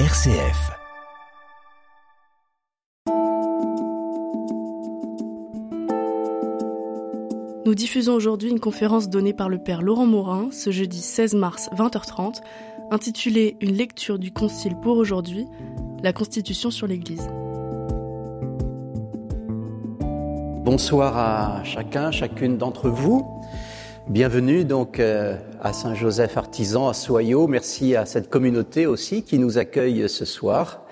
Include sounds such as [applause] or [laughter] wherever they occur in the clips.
RCF. Nous diffusons aujourd'hui une conférence donnée par le Père Laurent Morin ce jeudi 16 mars 20h30, intitulée Une lecture du Concile pour aujourd'hui, la Constitution sur l'Église. Bonsoir à chacun, chacune d'entre vous. Bienvenue donc euh, à Saint-Joseph Artisan, à Soyaux. Merci à cette communauté aussi qui nous accueille ce soir.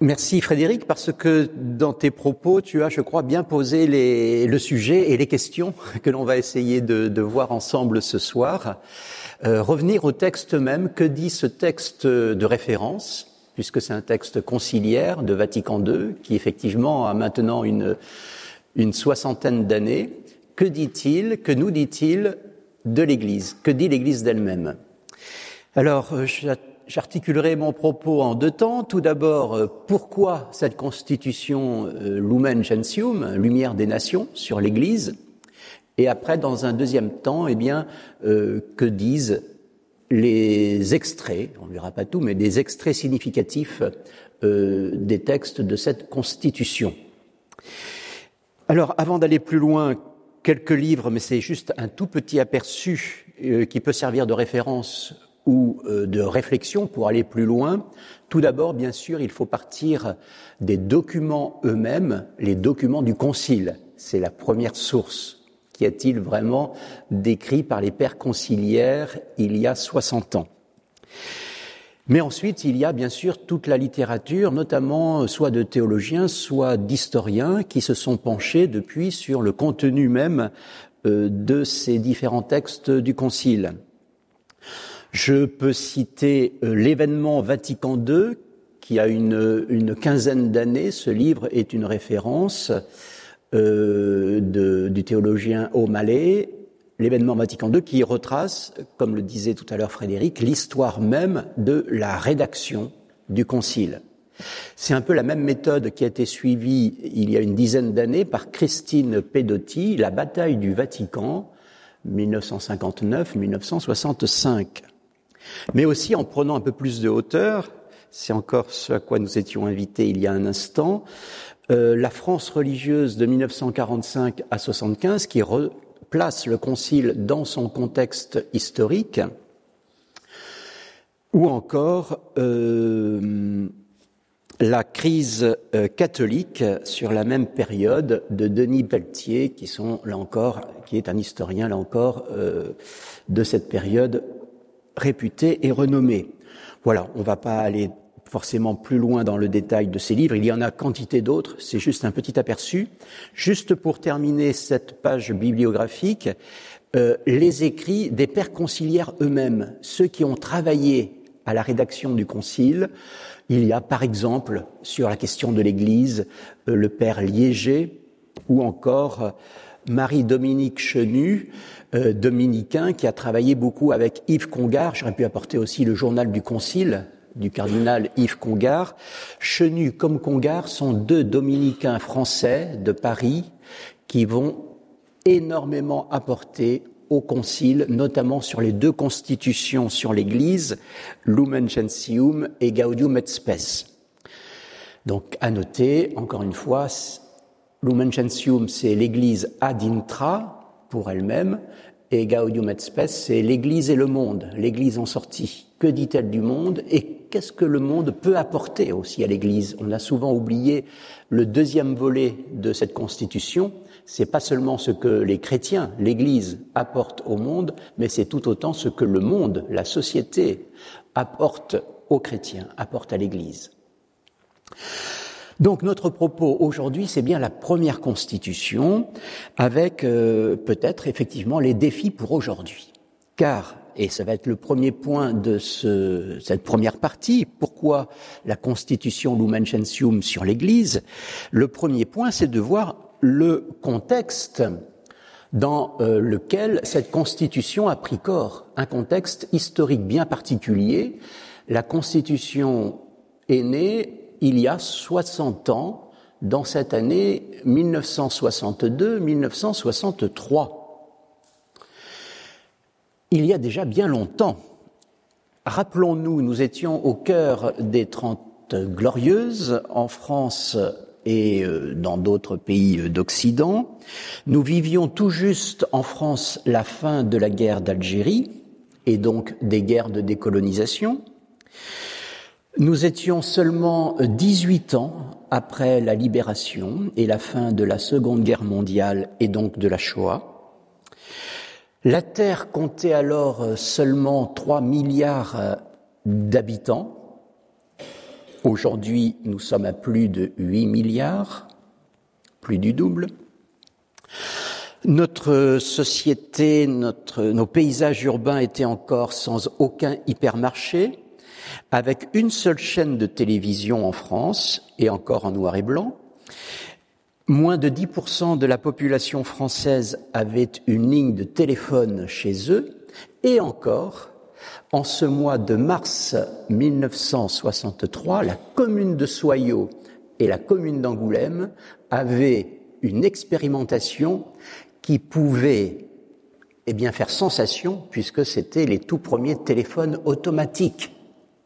Merci Frédéric parce que dans tes propos, tu as, je crois, bien posé les, le sujet et les questions [laughs] que l'on va essayer de, de, voir ensemble ce soir. Euh, revenir au texte même. Que dit ce texte de référence Puisque c'est un texte conciliaire de Vatican II qui effectivement a maintenant une, une soixantaine d'années. Que dit-il Que nous dit-il de l'Église? Que dit l'Église d'elle-même? Alors, euh, J'articulerai mon propos en deux temps. Tout d'abord, euh, pourquoi cette constitution euh, Lumen Gentium, lumière des nations, sur l'Église? Et après, dans un deuxième temps, eh bien, que disent les extraits, on ne verra pas tout, mais des extraits significatifs des textes de cette constitution? Alors, avant d'aller plus loin, quelques livres, mais c'est juste un tout petit aperçu euh, qui peut servir de référence ou euh, de réflexion pour aller plus loin. Tout d'abord, bien sûr, il faut partir des documents eux-mêmes, les documents du Concile. C'est la première source. Qu'y a-t-il vraiment décrit par les pères conciliaires il y a 60 ans mais ensuite, il y a bien sûr toute la littérature, notamment soit de théologiens, soit d'historiens, qui se sont penchés depuis sur le contenu même euh, de ces différents textes du Concile. Je peux citer euh, l'événement Vatican II, qui a une, quinzaine d'années. Ce livre est une référence euh, du théologien O'Malley, l'événement Vatican II, qui retrace, comme le disait tout à l'heure Frédéric, l'histoire même de la rédaction du Concile. C'est un peu la même méthode qui a été suivie il y a une dizaine d'années par Christine Pedotti, la bataille du Vatican, 1959-1965 mais aussi en prenant un peu plus de hauteur, c'est encore ce à quoi nous étions invités il y a un instant, euh, la France religieuse de 1945 à 75 qui replace le Concile dans son contexte historique, ou encore euh, la crise euh, catholique sur la même période de Denis Pelletier, qui est un historien là encore euh, de cette période réputé et renommé. Voilà, on ne va pas aller forcément plus loin dans le détail de ces livres. Il y en a quantité d'autres. C'est juste un petit aperçu. Juste pour terminer cette page bibliographique, euh, les écrits des pères conciliaires eux-mêmes, ceux qui ont travaillé à la rédaction du concile. Il y a par exemple sur la question de l'Église euh, le père Liéger ou encore euh, Marie-Dominique Chenu, dominicain, qui a travaillé beaucoup avec Yves Congar. J'aurais pu apporter aussi le journal du Concile du cardinal Yves Congar. Chenu comme Congar sont deux dominicains français de Paris qui vont énormément apporter au Concile, notamment sur les deux constitutions sur l'Église, Lumen Gentium et Gaudium et Spes. Donc, à noter, encore une fois, Lumen Gentium, c'est l'Église ad intra, pour elle-même, et Gaudium et Spes, c'est l'Église et le monde, l'Église en sortie. Que dit-elle du monde et qu'est-ce que le monde peut apporter aussi à l'Église? On a souvent oublié le deuxième volet de cette Constitution. C'est pas seulement ce que les chrétiens, l'Église apporte au monde, mais c'est tout autant ce que le monde, la société apporte aux chrétiens, apporte à l'Église. Donc notre propos aujourd'hui, c'est bien la première constitution, avec euh, peut-être effectivement les défis pour aujourd'hui. Car, et ça va être le premier point de ce, cette première partie, pourquoi la constitution Lumen Gentium sur l'Église? Le premier point, c'est de voir le contexte dans euh, lequel cette constitution a pris corps, un contexte historique bien particulier. La constitution est née il y a 60 ans, dans cette année 1962-1963. Il y a déjà bien longtemps, Rappelons-nous, nous étions au cœur des Trente Glorieuses en France et euh, dans d'autres pays d'Occident. Nous vivions tout juste en France la fin de la guerre d'Algérie et donc des guerres de décolonisation. Nous étions seulement 18 ans après la libération et la fin de la Seconde Guerre mondiale et donc de la Shoah. La Terre comptait alors seulement 3 milliards d'habitants. Aujourd'hui, nous sommes à plus de 8 milliards, plus du double. Notre société, notre, nos paysages urbains étaient encore sans aucun hypermarché, avec une seule chaîne de télévision en France, et encore en noir et blanc. Moins de 10% de la population française avait une ligne de téléphone chez eux, et encore, en ce mois de mars 1963, la commune de Soyaux et la commune d'Angoulême avaient une expérimentation qui pouvait eh bien, faire sensation puisque c'était les tout premiers téléphones automatiques.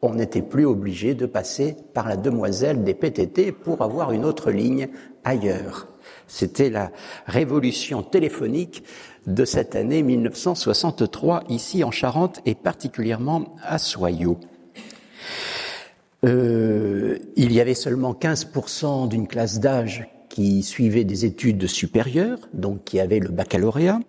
On n'était plus obligé de passer par la demoiselle des PTT pour avoir une autre ligne ailleurs. C'était la révolution téléphonique de cette année 1963 ici en Charente et particulièrement à Soyaux. Euh, il y avait seulement 15% d'une classe d'âge qui suivait des études supérieures, donc qui avait le baccalauréat.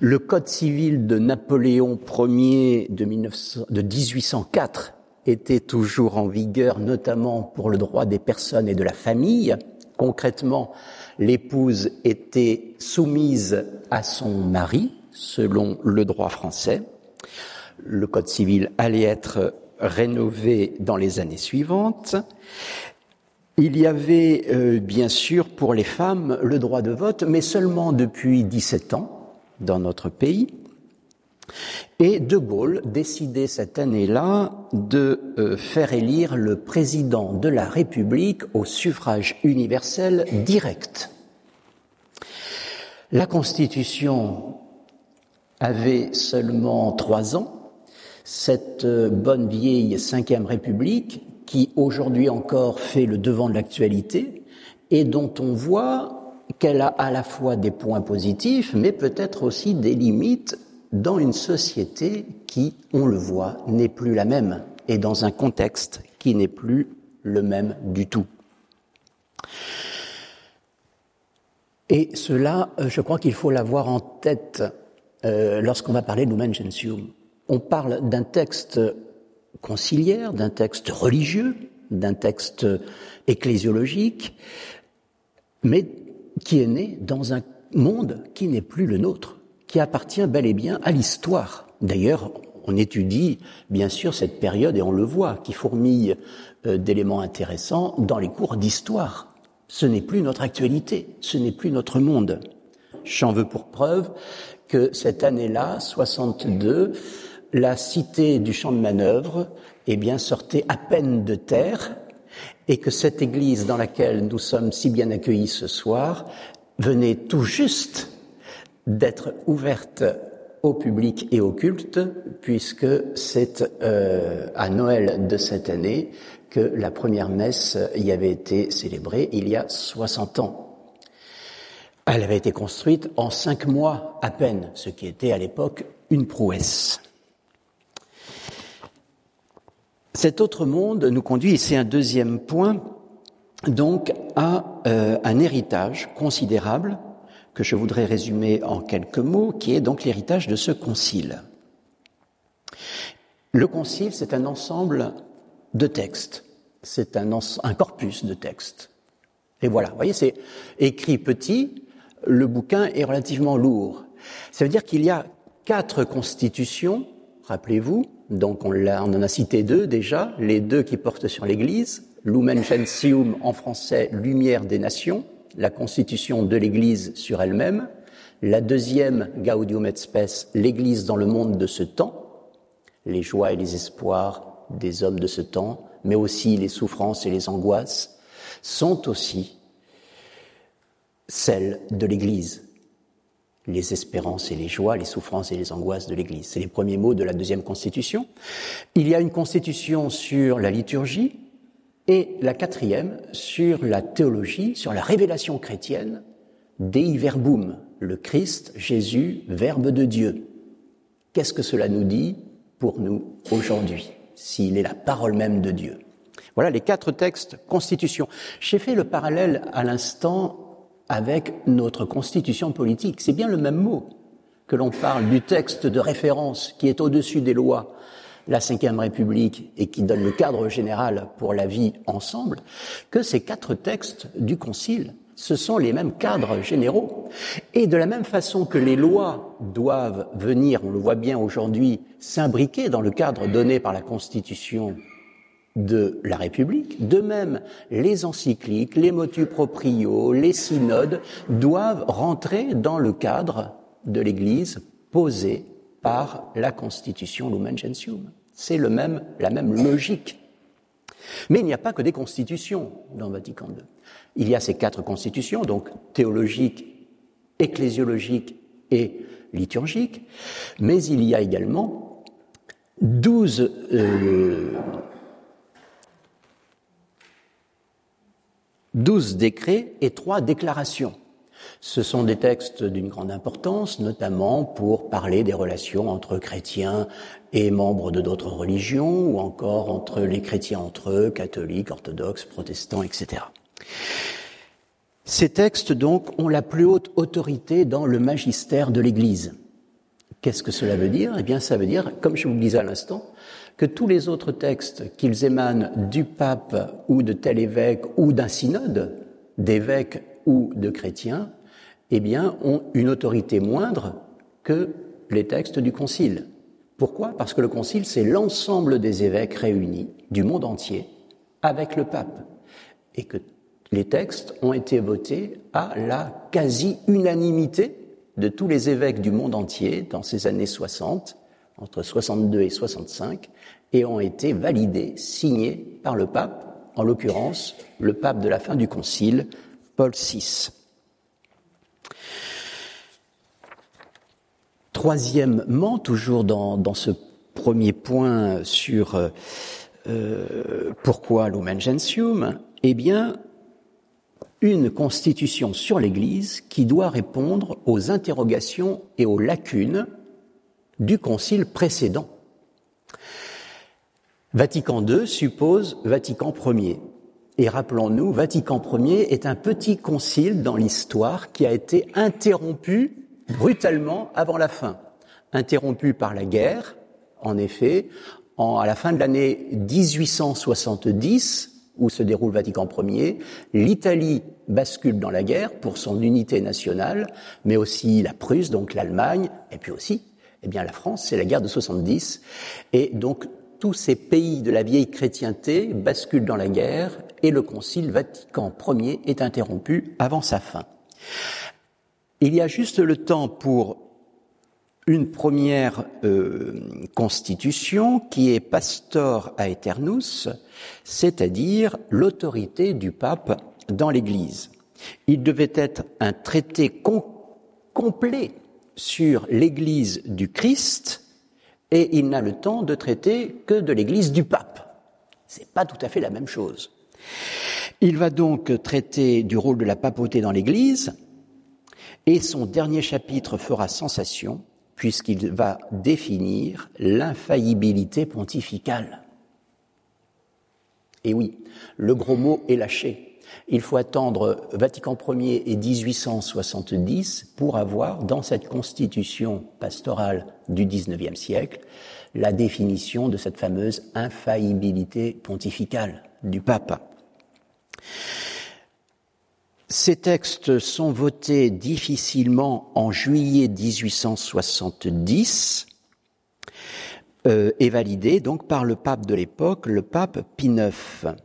Le Code civil de Napoléon Ier de, 1900, de 1804 était toujours en vigueur, notamment pour le droit des personnes et de la famille. Concrètement, l'épouse était soumise à son mari, selon le droit français. Le Code civil allait être rénové dans les années suivantes. Il y avait euh, bien sûr pour les femmes le droit de vote, mais seulement depuis 17 ans dans notre pays. Et De Gaulle décidait cette année-là de euh, faire élire le président de la République au suffrage universel direct. La Constitution avait seulement trois ans. Cette euh, bonne vieille Cinquième République qui aujourd'hui encore fait le devant de l'actualité et dont on voit qu'elle a à la fois des points positifs, mais peut-être aussi des limites dans une société qui, on le voit, n'est plus la même et dans un contexte qui n'est plus le même du tout. Et cela, euh, je crois qu'il faut l'avoir en tête euh, lorsqu'on va parler de Lumen Gentium. On parle d'un texte conciliaire, d'un texte religieux, d'un texte ecclésiologique, mais qui est né dans un monde qui n'est plus le nôtre, qui appartient bel et bien à l'histoire. D'ailleurs, on étudie bien sûr cette période et on le voit, qui fourmille euh, d'éléments intéressants dans les cours d'histoire. Ce n'est plus notre actualité, ce n'est plus notre monde. J'en veux pour preuve que cette année-là, 62, la cité du champ de manœuvre eh bien, sortait à peine de terre et que cette église dans laquelle nous sommes si bien accueillis ce soir venait tout juste d'être ouverte au public et au culte, puisque c'est euh, à Noël de cette année que la première messe y avait été célébrée il y a 60 ans. Elle avait été construite en cinq mois à peine, ce qui était à l'époque une prouesse. Cet autre monde nous conduit, et c'est un deuxième point, donc à euh, un héritage considérable que je voudrais résumer en quelques mots, qui est donc l'héritage de ce concile. Le concile, c'est un ensemble de textes, c'est un, un, corpus de textes. Et voilà, vous voyez, c'est écrit petit, le bouquin est relativement lourd. Ça veut dire qu'il y a quatre constitutions, rappelez-vous, donc on, on, en a cité deux déjà, les deux qui portent sur l'Église, Lumen en français, Lumière des Nations, la constitution de l'Église sur elle-même, la deuxième, Gaudium et Spes, l'Église dans le monde de ce temps, les joies et les espoirs des hommes de ce temps, mais aussi les souffrances et les angoisses, sont aussi celles de l'Église. Les espérances et les joies, les souffrances et les angoisses de l'Église. C'est les premiers mots de la deuxième constitution. Il y a une constitution sur la liturgie et la quatrième sur la théologie, sur la révélation chrétienne, Dei Verbum, le Christ, Jésus, Verbe de Dieu. Qu'est-ce que cela nous dit pour nous aujourd'hui, s'il est la parole même de Dieu? Voilà les quatre textes constitution. J'ai fait le parallèle à l'instant avec notre constitution politique. C'est bien le même mot que l'on parle du texte de référence qui est au-dessus des lois, la Ve République, et qui donne le cadre général pour la vie ensemble, que ces quatre textes du Concile. Ce sont les mêmes cadres généraux. Et de la même façon que les lois doivent venir, on le voit bien aujourd'hui, s'imbriquer dans le cadre donné par la Constitution de la République. De même, les encycliques, les motu proprio, les synodes doivent rentrer dans le cadre de l'Église posé par la Constitution Lumen Gentium. C'est le même, la même logique. Mais il n'y a pas que des constitutions dans Vatican II. Il y a ces quatre constitutions, donc théologiques, ecclésiologiques et liturgiques, mais il y a également douze euh, douze décrets et trois déclarations. Ce sont des textes d'une grande importance, notamment pour parler des relations entre chrétiens et membres de d'autres religions, ou encore entre les chrétiens entre eux, catholiques, orthodoxes, protestants, etc. Ces textes, donc, ont la plus haute autorité dans le magistère de l'Église. Qu'est-ce que cela veut dire? Eh bien, ça veut dire, comme je vous le disais à l'instant, que tous les autres textes, qu'ils émanent du pape ou de tel évêque ou d'un synode, d'évêques ou de chrétiens, eh bien, ont une autorité moindre que les textes du Concile. Pourquoi? Parce que le Concile, c'est l'ensemble des évêques réunis du monde entier avec le pape. Et que les textes ont été votés à la quasi-unanimité de tous les évêques du monde entier dans ces années 60, entre 62 et 65, et ont été validés, signés par le pape, en l'occurrence le pape de la fin du Concile, Paul VI. Troisièmement, toujours dans, ce premier point sur euh, euh, pourquoi Lumen Gentium, eh bien, une constitution sur l'Église qui doit répondre aux interrogations et aux lacunes du concile précédent. Vatican II suppose Vatican Ier. Et rappelons-nous, Vatican Ier est un petit concile dans l'histoire qui a été interrompu brutalement avant la fin. Interrompu par la guerre, en effet, à la fin de l'année 1870, où se déroule Vatican Ier, l'Italie bascule dans la guerre pour son unité nationale, mais aussi la Prusse, donc l'Allemagne, et puis aussi, eh bien, la France, c'est la guerre de 70, et donc tous ces pays de la vieille chrétienté basculent dans la guerre et le Concile Vatican Ier est interrompu avant sa fin. Il y a juste le temps pour une première euh, constitution qui est Pastor Aeternus, c'est-à-dire l'autorité du pape dans l'Église. Il devait être un traité complet sur l'Église du Christ et il n'a le temps de traiter que de l'Église du pape. C'est pas tout à fait la même chose. Il va donc traiter du rôle de la papauté dans l'Église, et son dernier chapitre fera sensation, puisqu'il va définir l'infaillibilité pontificale. Et oui, le gros mot est lâché. Il faut attendre Vatican Ier et 1870 pour avoir, dans cette constitution pastorale du XIXe siècle, la définition de cette fameuse infaillibilité pontificale du pape. Ces textes sont votés difficilement en juillet 1870 euh, et validés donc par le pape de l'époque, le pape Pie IX.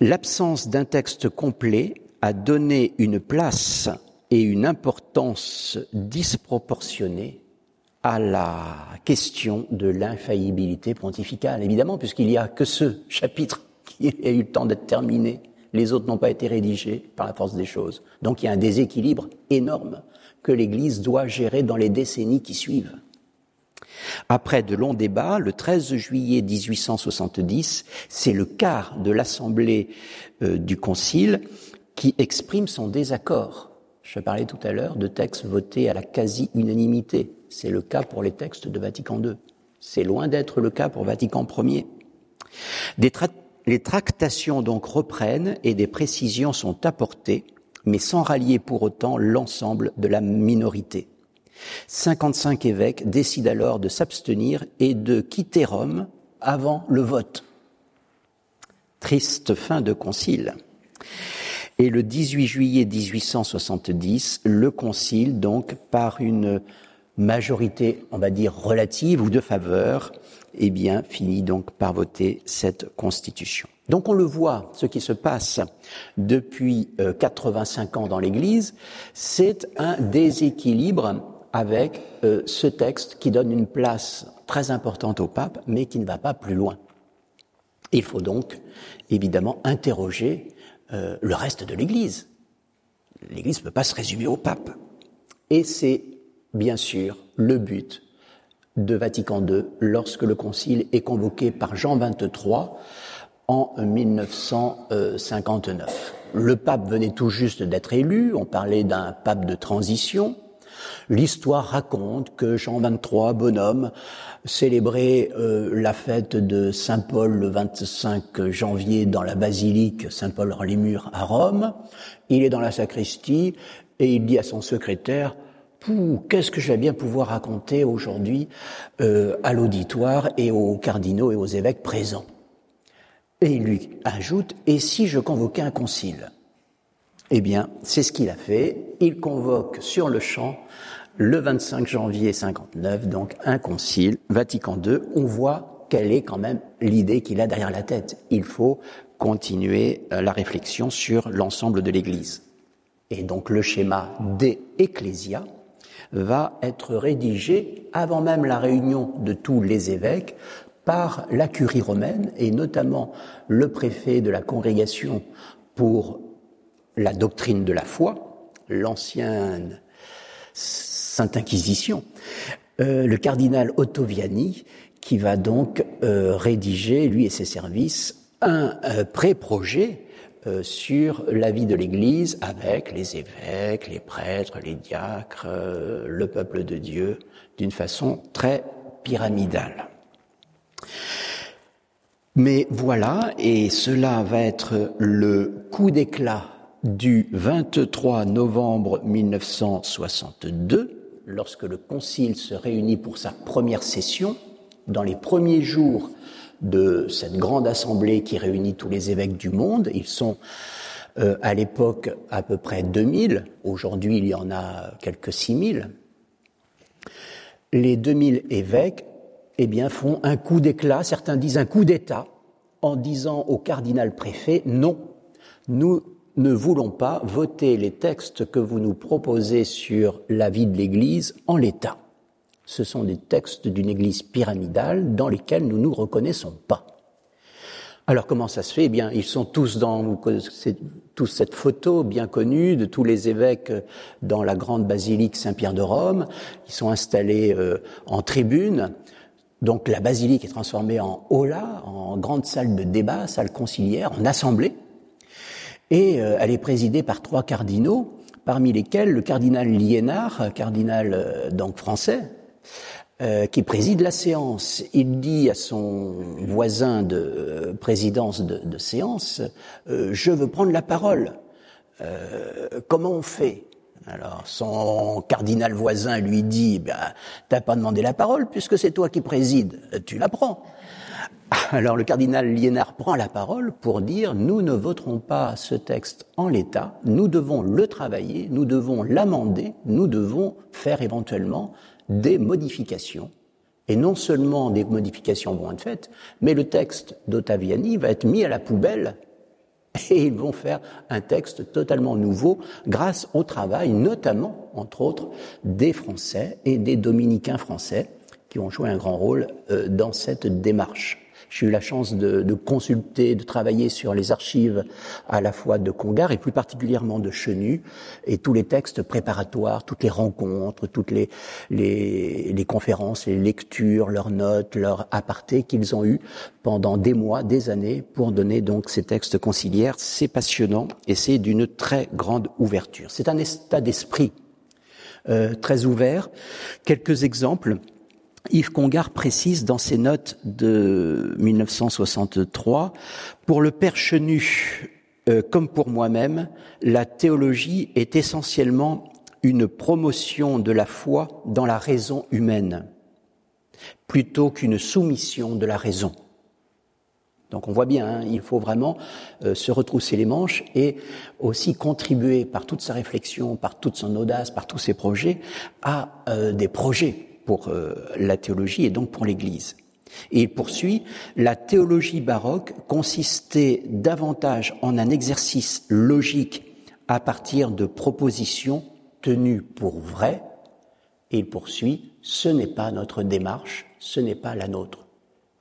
L'absence d'un texte complet a donné une place et une importance disproportionnée à la question de l'infaillibilité pontificale, évidemment, puisqu'il n'y a que ce chapitre [laughs] qui a eu le temps d'être terminé les autres n'ont pas été rédigés par la force des choses. Donc il y a un déséquilibre énorme que l'Église doit gérer dans les décennies qui suivent. Après de longs débats, le 13 juillet 1870, c'est le quart de l'Assemblée euh, du Concile qui exprime son désaccord. Je parlais tout à l'heure de textes votés à la quasi-unanimité. C'est le cas pour les textes de Vatican II. C'est loin d'être le cas pour Vatican Ier. les tractations donc reprennent et des précisions sont apportées, mais sans rallier pour autant l'ensemble de la minorité. 55 évêques décident alors de s'abstenir et de quitter Rome avant le vote. Triste fin de concile. Et le 18 juillet 1870, le concile, donc, par une majorité, on va dire, relative ou de faveur, eh bien, finit donc par voter cette constitution. Donc on le voit, ce qui se passe depuis 85 euh, ans dans l'Église, c'est un déséquilibre avec euh, ce texte qui donne une place très importante au pape, mais qui ne va pas plus loin. Il faut donc évidemment interroger euh, le reste de l'Église. L'Église ne peut pas se résumer au pape. Et c'est bien sûr le but de Vatican II lorsque le concile est convoqué par Jean XXIII en 1959. Le pape venait tout juste d'être élu, on parlait d'un pape de transition, L'histoire raconte que Jean XXIII, bonhomme, célébrait euh, la fête de Saint Paul le 25 janvier dans la basilique Saint-Paul-en-les-Murs à Rome. Il est dans la sacristie et il dit à son secrétaire qu'est-ce que je vais bien pouvoir raconter aujourd'hui euh, à l'auditoire et aux cardinaux et aux évêques présents Et il lui ajoute, et si je convoquais un concile? Eh bien, c'est ce qu'il a fait. Il convoque sur le champ le 25 janvier 59, donc un concile, Vatican II, on voit quelle est quand même l'idée qu'il a derrière la tête. Il faut continuer euh, la réflexion sur l'ensemble de l'Église. Et donc le schéma des Ecclésia va être rédigé avant même la réunion de tous les évêques par la curie romaine et notamment le préfet de la congrégation pour la doctrine de la foi, l'ancienne Sainte Inquisition, euh, le cardinal Ottoviani, qui va donc euh, rédiger, lui et ses services, un euh, pré-projet sur la vie de l'Église avec les évêques, les prêtres, les diacres, le peuple de Dieu, d'une façon très pyramidale. Mais voilà, et cela va être le coup d'éclat du 23 novembre 1962, lorsque le Concile se réunit pour sa première session, dans les premiers jours de cette grande assemblée qui réunit tous les évêques du monde, ils sont euh, à l'époque à peu près 2000, aujourd'hui il y en a quelques 6000, les 2000 évêques eh bien, font un coup d'éclat, certains disent un coup d'État, en disant au cardinal préfet, non, nous ne voulons pas voter les textes que vous nous proposez sur la vie de l'Église en l'état. Ce sont des textes d'une Église pyramidale dans lesquels nous ne nous reconnaissons pas. Alors comment ça se fait? Eh bien, ils sont tous dans tous cette photo bien connue de tous les évêques dans la grande basilique Saint-Pierre de Rome. Ils sont installés euh, en tribune. Donc la basilique est transformée en aula, en grande salle de débat, salle conciliaire, en assemblée et euh, elle est présidée par trois cardinaux, parmi lesquels le cardinal Liénard, cardinal euh, donc français, euh, qui préside la séance. Il dit à son voisin de présidence de, séance Je veux prendre la parole. comment on fait? Alors son cardinal voisin lui dit ben, T'as pas demandé la parole puisque c'est toi qui présides, tu la prends. [laughs] Alors le cardinal Liénard prend la parole pour dire nous ne voterons pas ce texte en l'état, nous devons le travailler, nous devons l'amender, nous devons faire éventuellement des modifications. Et non seulement des modifications vont être faites, mais le texte d'Ottaviani va être mis à la poubelle et ils vont faire un texte totalement nouveau grâce au travail notamment, entre autres, des Français et des dominicains français qui ont joué un grand rôle euh, dans cette démarche. J'ai eu la chance de, de, consulter, de travailler sur les archives à la fois de Congar et plus particulièrement de Chenu et tous les textes préparatoires, toutes les rencontres, toutes les, les, les conférences, les lectures, leurs notes, leurs apartés qu'ils ont eu pendant des mois, des années pour donner donc ces textes conciliaires. C'est passionnant et c'est d'une très grande ouverture. C'est un état d'esprit euh, très ouvert. Quelques exemples. Yves Congar précise dans ses notes de 1963, pour le Père Chenu, euh, comme pour moi-même, la théologie est essentiellement une promotion de la foi dans la raison humaine, plutôt qu'une soumission de la raison. Donc on voit bien, hein, il faut vraiment euh, se retrousser les manches et aussi contribuer par toute sa réflexion, par toute son audace, par tous ses projets, à euh, des projets pour euh, la théologie et donc pour l'Église. Et il poursuit, la théologie baroque consistait davantage en un exercice logique à partir de propositions tenues pour vraies, et il poursuit, ce n'est pas notre démarche, ce n'est pas la nôtre.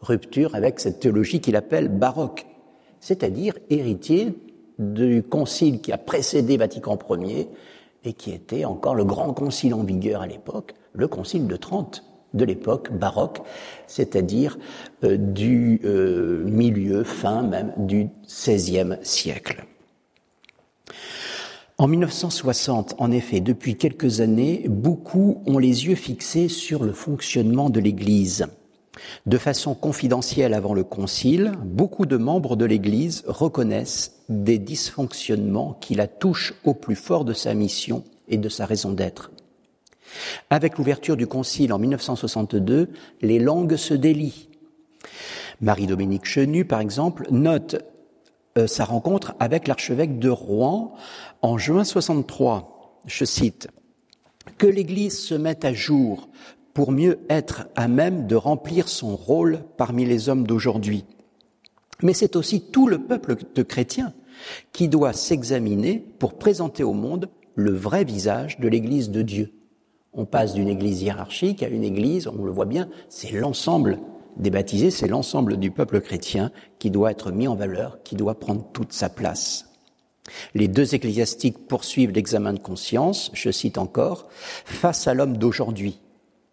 Rupture avec cette théologie qu'il appelle baroque, c'est-à-dire héritier du concile qui a précédé Vatican Ier et qui était encore le grand concile en vigueur à l'époque, le Concile de Trente de l'époque baroque, c'est-à-dire euh, du euh, milieu, fin même du XVIe siècle. En 1960, en effet, depuis quelques années, beaucoup ont les yeux fixés sur le fonctionnement de l'Église. De façon confidentielle avant le Concile, beaucoup de membres de l'Église reconnaissent des dysfonctionnements qui la touchent au plus fort de sa mission et de sa raison d'être. Avec l'ouverture du Concile en 1962, les langues se délient. Marie-Dominique Chenu, par exemple, note euh, sa rencontre avec l'archevêque de Rouen en juin 63. Je cite Que l'Église se mette à jour pour mieux être à même de remplir son rôle parmi les hommes d'aujourd'hui. Mais c'est aussi tout le peuple de chrétiens qui doit s'examiner pour présenter au monde le vrai visage de l'Église de Dieu. On passe d'une église hiérarchique à une église, on le voit bien, c'est l'ensemble des baptisés, c'est l'ensemble du peuple chrétien qui doit être mis en valeur, qui doit prendre toute sa place. Les deux ecclésiastiques poursuivent l'examen de conscience, je cite encore, face à l'homme d'aujourd'hui,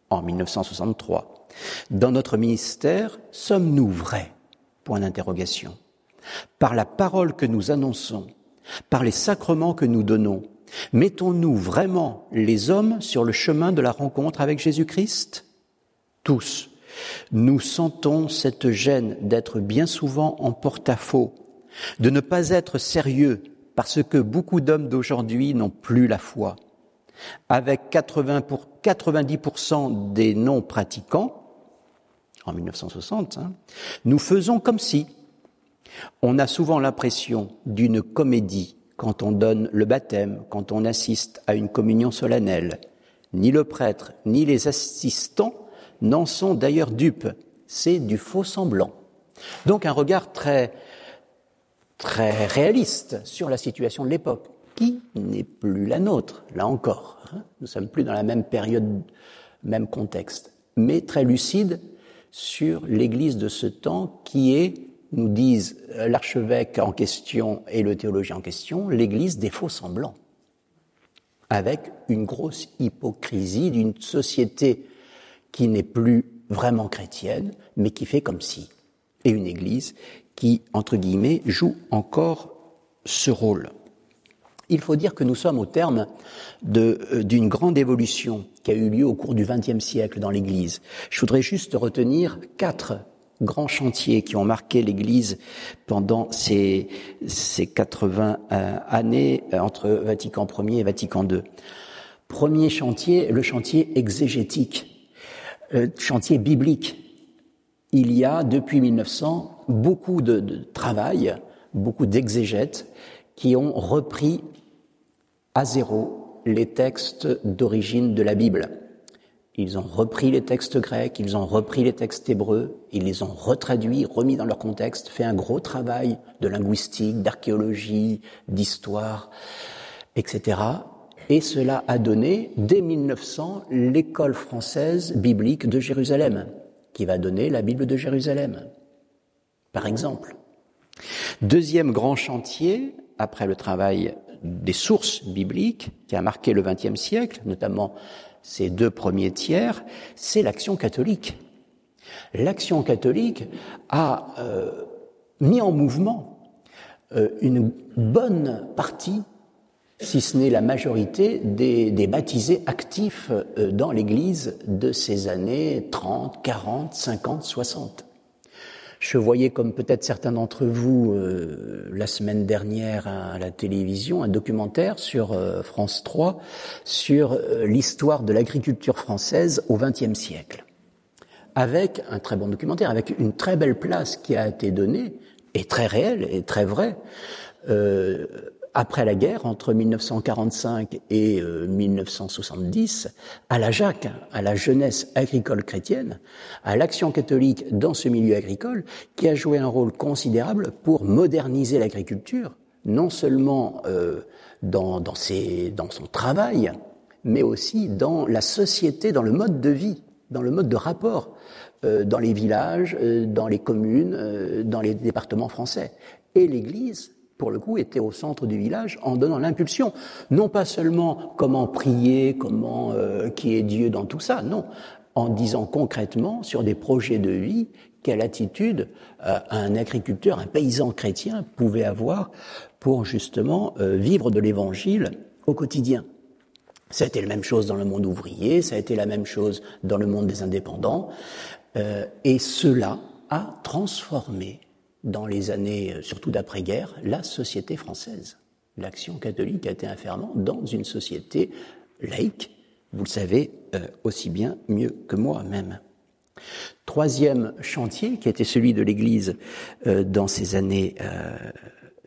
en 1963. Dans notre ministère, sommes-nous vrais? Point d'interrogation. Par la parole que nous annonçons, par les sacrements que nous donnons, Mettons-nous vraiment les hommes sur le chemin de la rencontre avec Jésus-Christ? Tous. Nous sentons cette gêne d'être bien souvent en porte-à-faux, de ne pas être sérieux parce que beaucoup d'hommes d'aujourd'hui n'ont plus la foi. Avec 80 pour 90% des non-pratiquants, en 1960, hein, nous faisons comme si. On a souvent l'impression d'une comédie quand on donne le baptême, quand on assiste à une communion solennelle. Ni le prêtre, ni les assistants n'en sont d'ailleurs dupes. C'est du faux semblant. Donc un regard très, très réaliste sur la situation de l'époque, qui n'est plus la nôtre, là encore. Hein. Nous sommes plus dans la même période, même contexte, mais très lucide sur l'Église de ce temps qui est nous disent l'archevêque en question et le théologien en question, l'Église des faux semblants, avec une grosse hypocrisie d'une société qui n'est plus vraiment chrétienne, mais qui fait comme si, et une Église qui, entre guillemets, joue encore ce rôle. Il faut dire que nous sommes au terme euh, d'une grande évolution qui a eu lieu au cours du XXe siècle dans l'Église. Je voudrais juste retenir quatre grands chantiers qui ont marqué l'Église pendant ces, ces 80 euh, années euh, entre Vatican Ier et Vatican II. Premier chantier, le chantier exégétique, euh, chantier biblique. Il y a depuis 1900 beaucoup de, de travail, beaucoup d'exégètes qui ont repris à zéro les textes d'origine de la Bible. Ils ont repris les textes grecs, ils ont repris les textes hébreux, ils les ont retraduits, remis dans leur contexte, fait un gros travail de linguistique, d'archéologie, d'histoire, etc. Et cela a donné, dès 1900, l'école française biblique de Jérusalem, qui va donner la Bible de Jérusalem. par exemple. Deuxième grand chantier, après le travail des sources bibliques qui a marqué le XXe siècle, notamment ces deux premiers tiers, c'est l'action catholique. L'action catholique a euh, mis en mouvement euh, une bonne partie, si ce n'est la majorité, des, baptisés actifs euh, dans l'Église de ces années 30, 40, 50, 60. Je voyais, comme peut-être certains d'entre vous, euh, la semaine dernière à la télévision, un documentaire sur euh, France 3 sur euh, l'histoire de l'agriculture française au XXe siècle. Avec un très bon documentaire, avec une très belle place qui a été donnée, et très réelle et très vraie, après la guerre, entre 1945 et 1970, euh, à la Jacques, à la jeunesse agricole chrétienne, à l'action catholique dans ce milieu agricole, qui a joué un rôle considérable pour moderniser l'agriculture, non seulement euh, dans, dans, ses, dans son travail, mais aussi dans la société, dans le mode de vie, dans le mode de rapport, euh, dans les villages, dans les communes, dans les départements français. Et l'Église pour le coup, était au centre du village en donnant l'impulsion. Non pas seulement comment prier, comment euh, qui est Dieu dans tout ça, non, en disant concrètement sur des projets de vie quelle attitude euh, un agriculteur, un paysan chrétien pouvait avoir pour justement euh, vivre de l'évangile au quotidien. Ça a été la même chose dans le monde ouvrier, ça a été la même chose dans le monde des indépendants, et cela a transformé dans les années, euh, surtout d'après-guerre, la société française. L'action catholique a été un ferment dans une société laïque, vous le savez euh, aussi bien mieux que moi-même. Troisième chantier, qui était celui de l'Église euh, dans ces années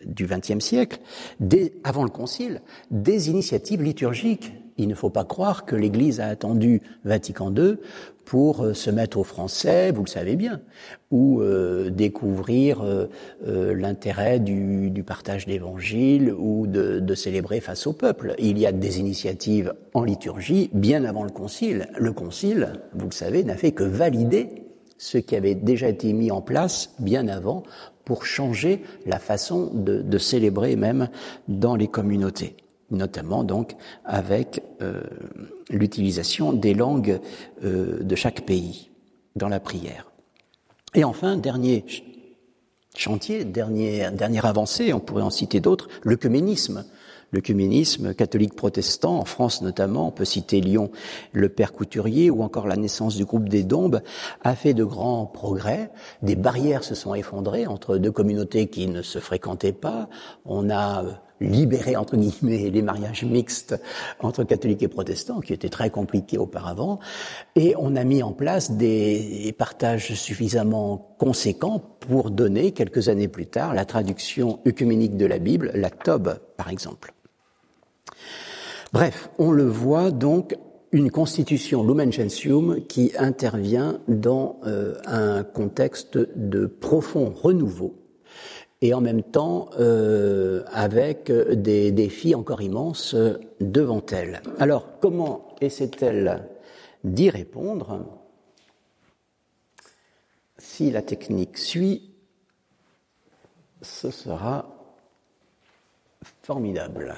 du XXe siècle, avant le Concile, des initiatives liturgiques. Il ne faut pas croire que l'Église a attendu Vatican II pour euh, se mettre au français, vous le savez bien, ou euh, découvrir euh, l'intérêt du, du, partage d'évangile ou de, célébrer face au peuple. Il y a des initiatives en liturgie bien avant le Concile. Le Concile, vous le savez, n'a fait que valider ce qui avait déjà été mis en place bien avant pour changer la façon de célébrer même dans les communautés notamment donc avec euh, l'utilisation des langues euh, de chaque pays dans la prière. Et enfin, dernier chantier, dernière, dernière avancée, on pourrait en citer d'autres, l'œcuménisme. L'œcuménisme catholique protestant, en France notamment, on peut citer Lyon, le Père Couturier, ou encore la naissance du groupe des Dombes, a fait de grands progrès. Des barrières se sont effondrées entre deux communautés qui ne se fréquentaient pas. On a libérer entre guillemets [laughs] les mariages mixtes entre catholiques et protestants, qui étaient très compliqués auparavant, et on a mis en place des partages suffisamment conséquents pour donner quelques années plus tard la traduction œcuménique de la Bible, la Tob par exemple. Bref, on le voit donc une constitution Lumen Gentium qui intervient dans euh, un contexte de profond renouveau et en même temps euh, avec des défis encore immenses devant elle. Alors, comment essaie-t-elle d'y répondre Si la technique suit, ce sera formidable.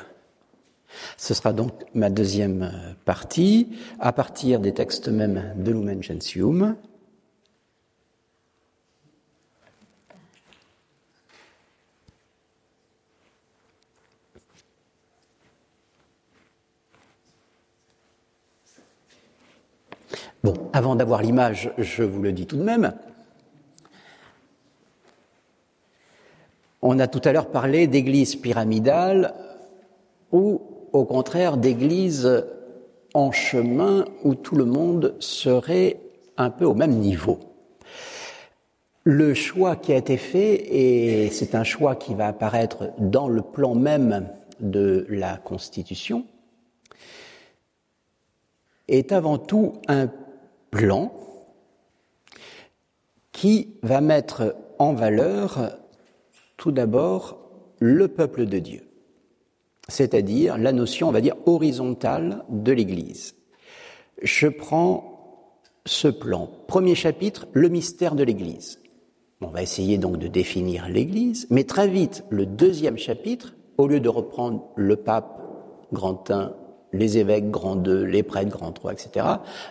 Ce sera donc ma deuxième partie, à partir des textes même de Lumen Gentium. Bon, avant d'avoir l'image, je vous le dis tout de même. On a tout à l'heure parlé d'église pyramidale ou au contraire d'église en chemin où tout le monde serait un peu au même niveau. Le choix qui a été fait, et c'est un choix qui va apparaître dans le plan même de la Constitution, est avant tout un plan qui va mettre en valeur tout d'abord le peuple de Dieu, c'est-à-dire la notion, on va dire, horizontale de l'Église. Je prends ce plan. Premier chapitre, le mystère de l'Église. On va essayer donc de définir l'Église, mais très vite, le deuxième chapitre, au lieu de reprendre le pape grand 1, les évêques grand 2, les prêtres grand 3, etc.,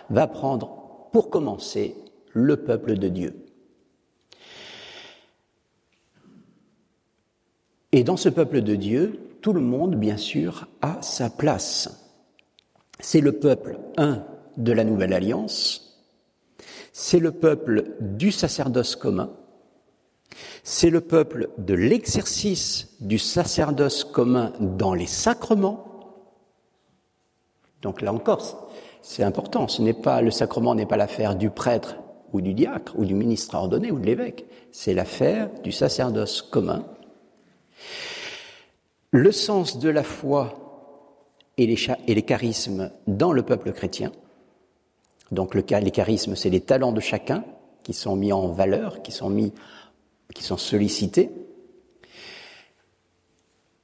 va prendre, pour commencer, le peuple de Dieu. Et dans ce peuple de Dieu, tout le monde, bien sûr, a sa place. C'est le peuple, un, de la Nouvelle Alliance, c'est le peuple du sacerdoce commun, c'est le peuple de l'exercice du sacerdoce commun dans les sacrements. Donc là encore, c'est important. Ce n'est pas le sacrement n'est pas l'affaire du prêtre ou du diacre ou du ministre ordonné ou de l'évêque. C'est l'affaire du sacerdoce commun le sens de la foi et les, charismes dans le peuple chrétien. Donc le, les charismes, c'est les talents de chacun qui sont mis en valeur, qui sont mis, qui sont sollicités.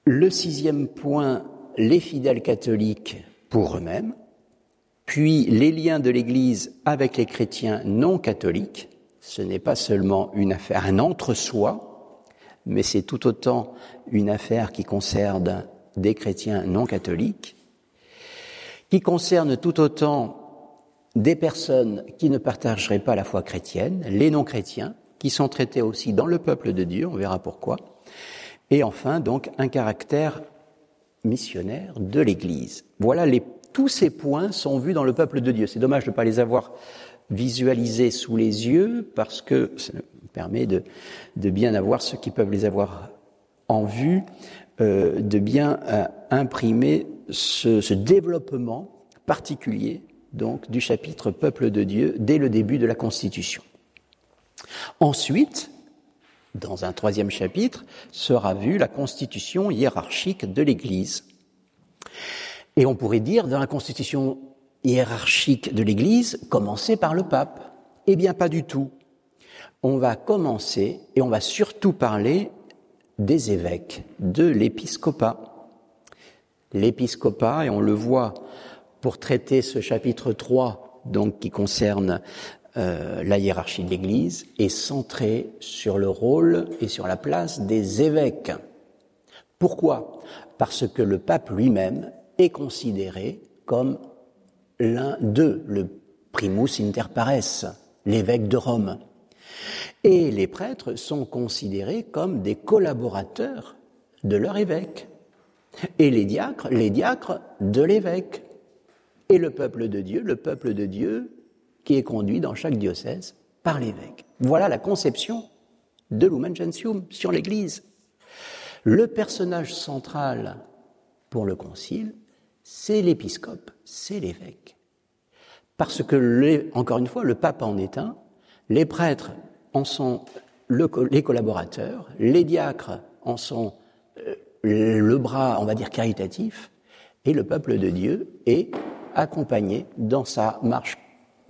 Le sixième point, les fidèles catholiques pour eux-mêmes, puis les liens de l'Église avec les chrétiens non catholiques. Ce n'est pas seulement une affaire, un entre-soi, mais c'est tout autant une affaire qui concerne des chrétiens non catholiques, qui concerne tout autant des personnes qui ne partageraient pas la foi chrétienne, les non-chrétiens, qui sont traités aussi dans le peuple de Dieu, on verra pourquoi, et enfin donc un caractère missionnaire de l'Église. Voilà, les, tous ces points sont vus dans le peuple de Dieu. C'est dommage de ne pas les avoir visualisés sous les yeux parce que permet de, de, bien avoir ceux qui peuvent les avoir en vue, euh, de bien euh, imprimer ce, ce, développement particulier donc du chapitre Peuple de Dieu dès le début de la Constitution. Ensuite, dans un troisième chapitre, sera vue la constitution hiérarchique de l'Église. Et on pourrait dire, dans la constitution hiérarchique de l'Église, commencer par le pape. Eh bien, pas du tout on va commencer et on va surtout parler des évêques, de l'épiscopat. L'épiscopat, et on le voit pour traiter ce chapitre 3, donc qui concerne euh, la hiérarchie de l'Église, est centré sur le rôle et sur la place des évêques. Pourquoi? Parce que le pape lui-même est considéré comme l'un d'eux, le primus inter pares, l'évêque de Rome. Et les prêtres sont considérés comme des collaborateurs de leur évêque. Et les diacres, les diacres de l'évêque. Et le peuple de Dieu, le peuple de Dieu qui est conduit dans chaque diocèse par l'évêque. Voilà la conception de Lumen Gentium sur l'Église. Le personnage central pour le concile, c'est l'épiscope, c'est l'évêque. Parce que, encore une fois, le pape en est un, les prêtres en sont les collaborateurs, les diacres en sont euh, le bras, on va dire, caritatif, et le peuple de Dieu est accompagné dans sa marche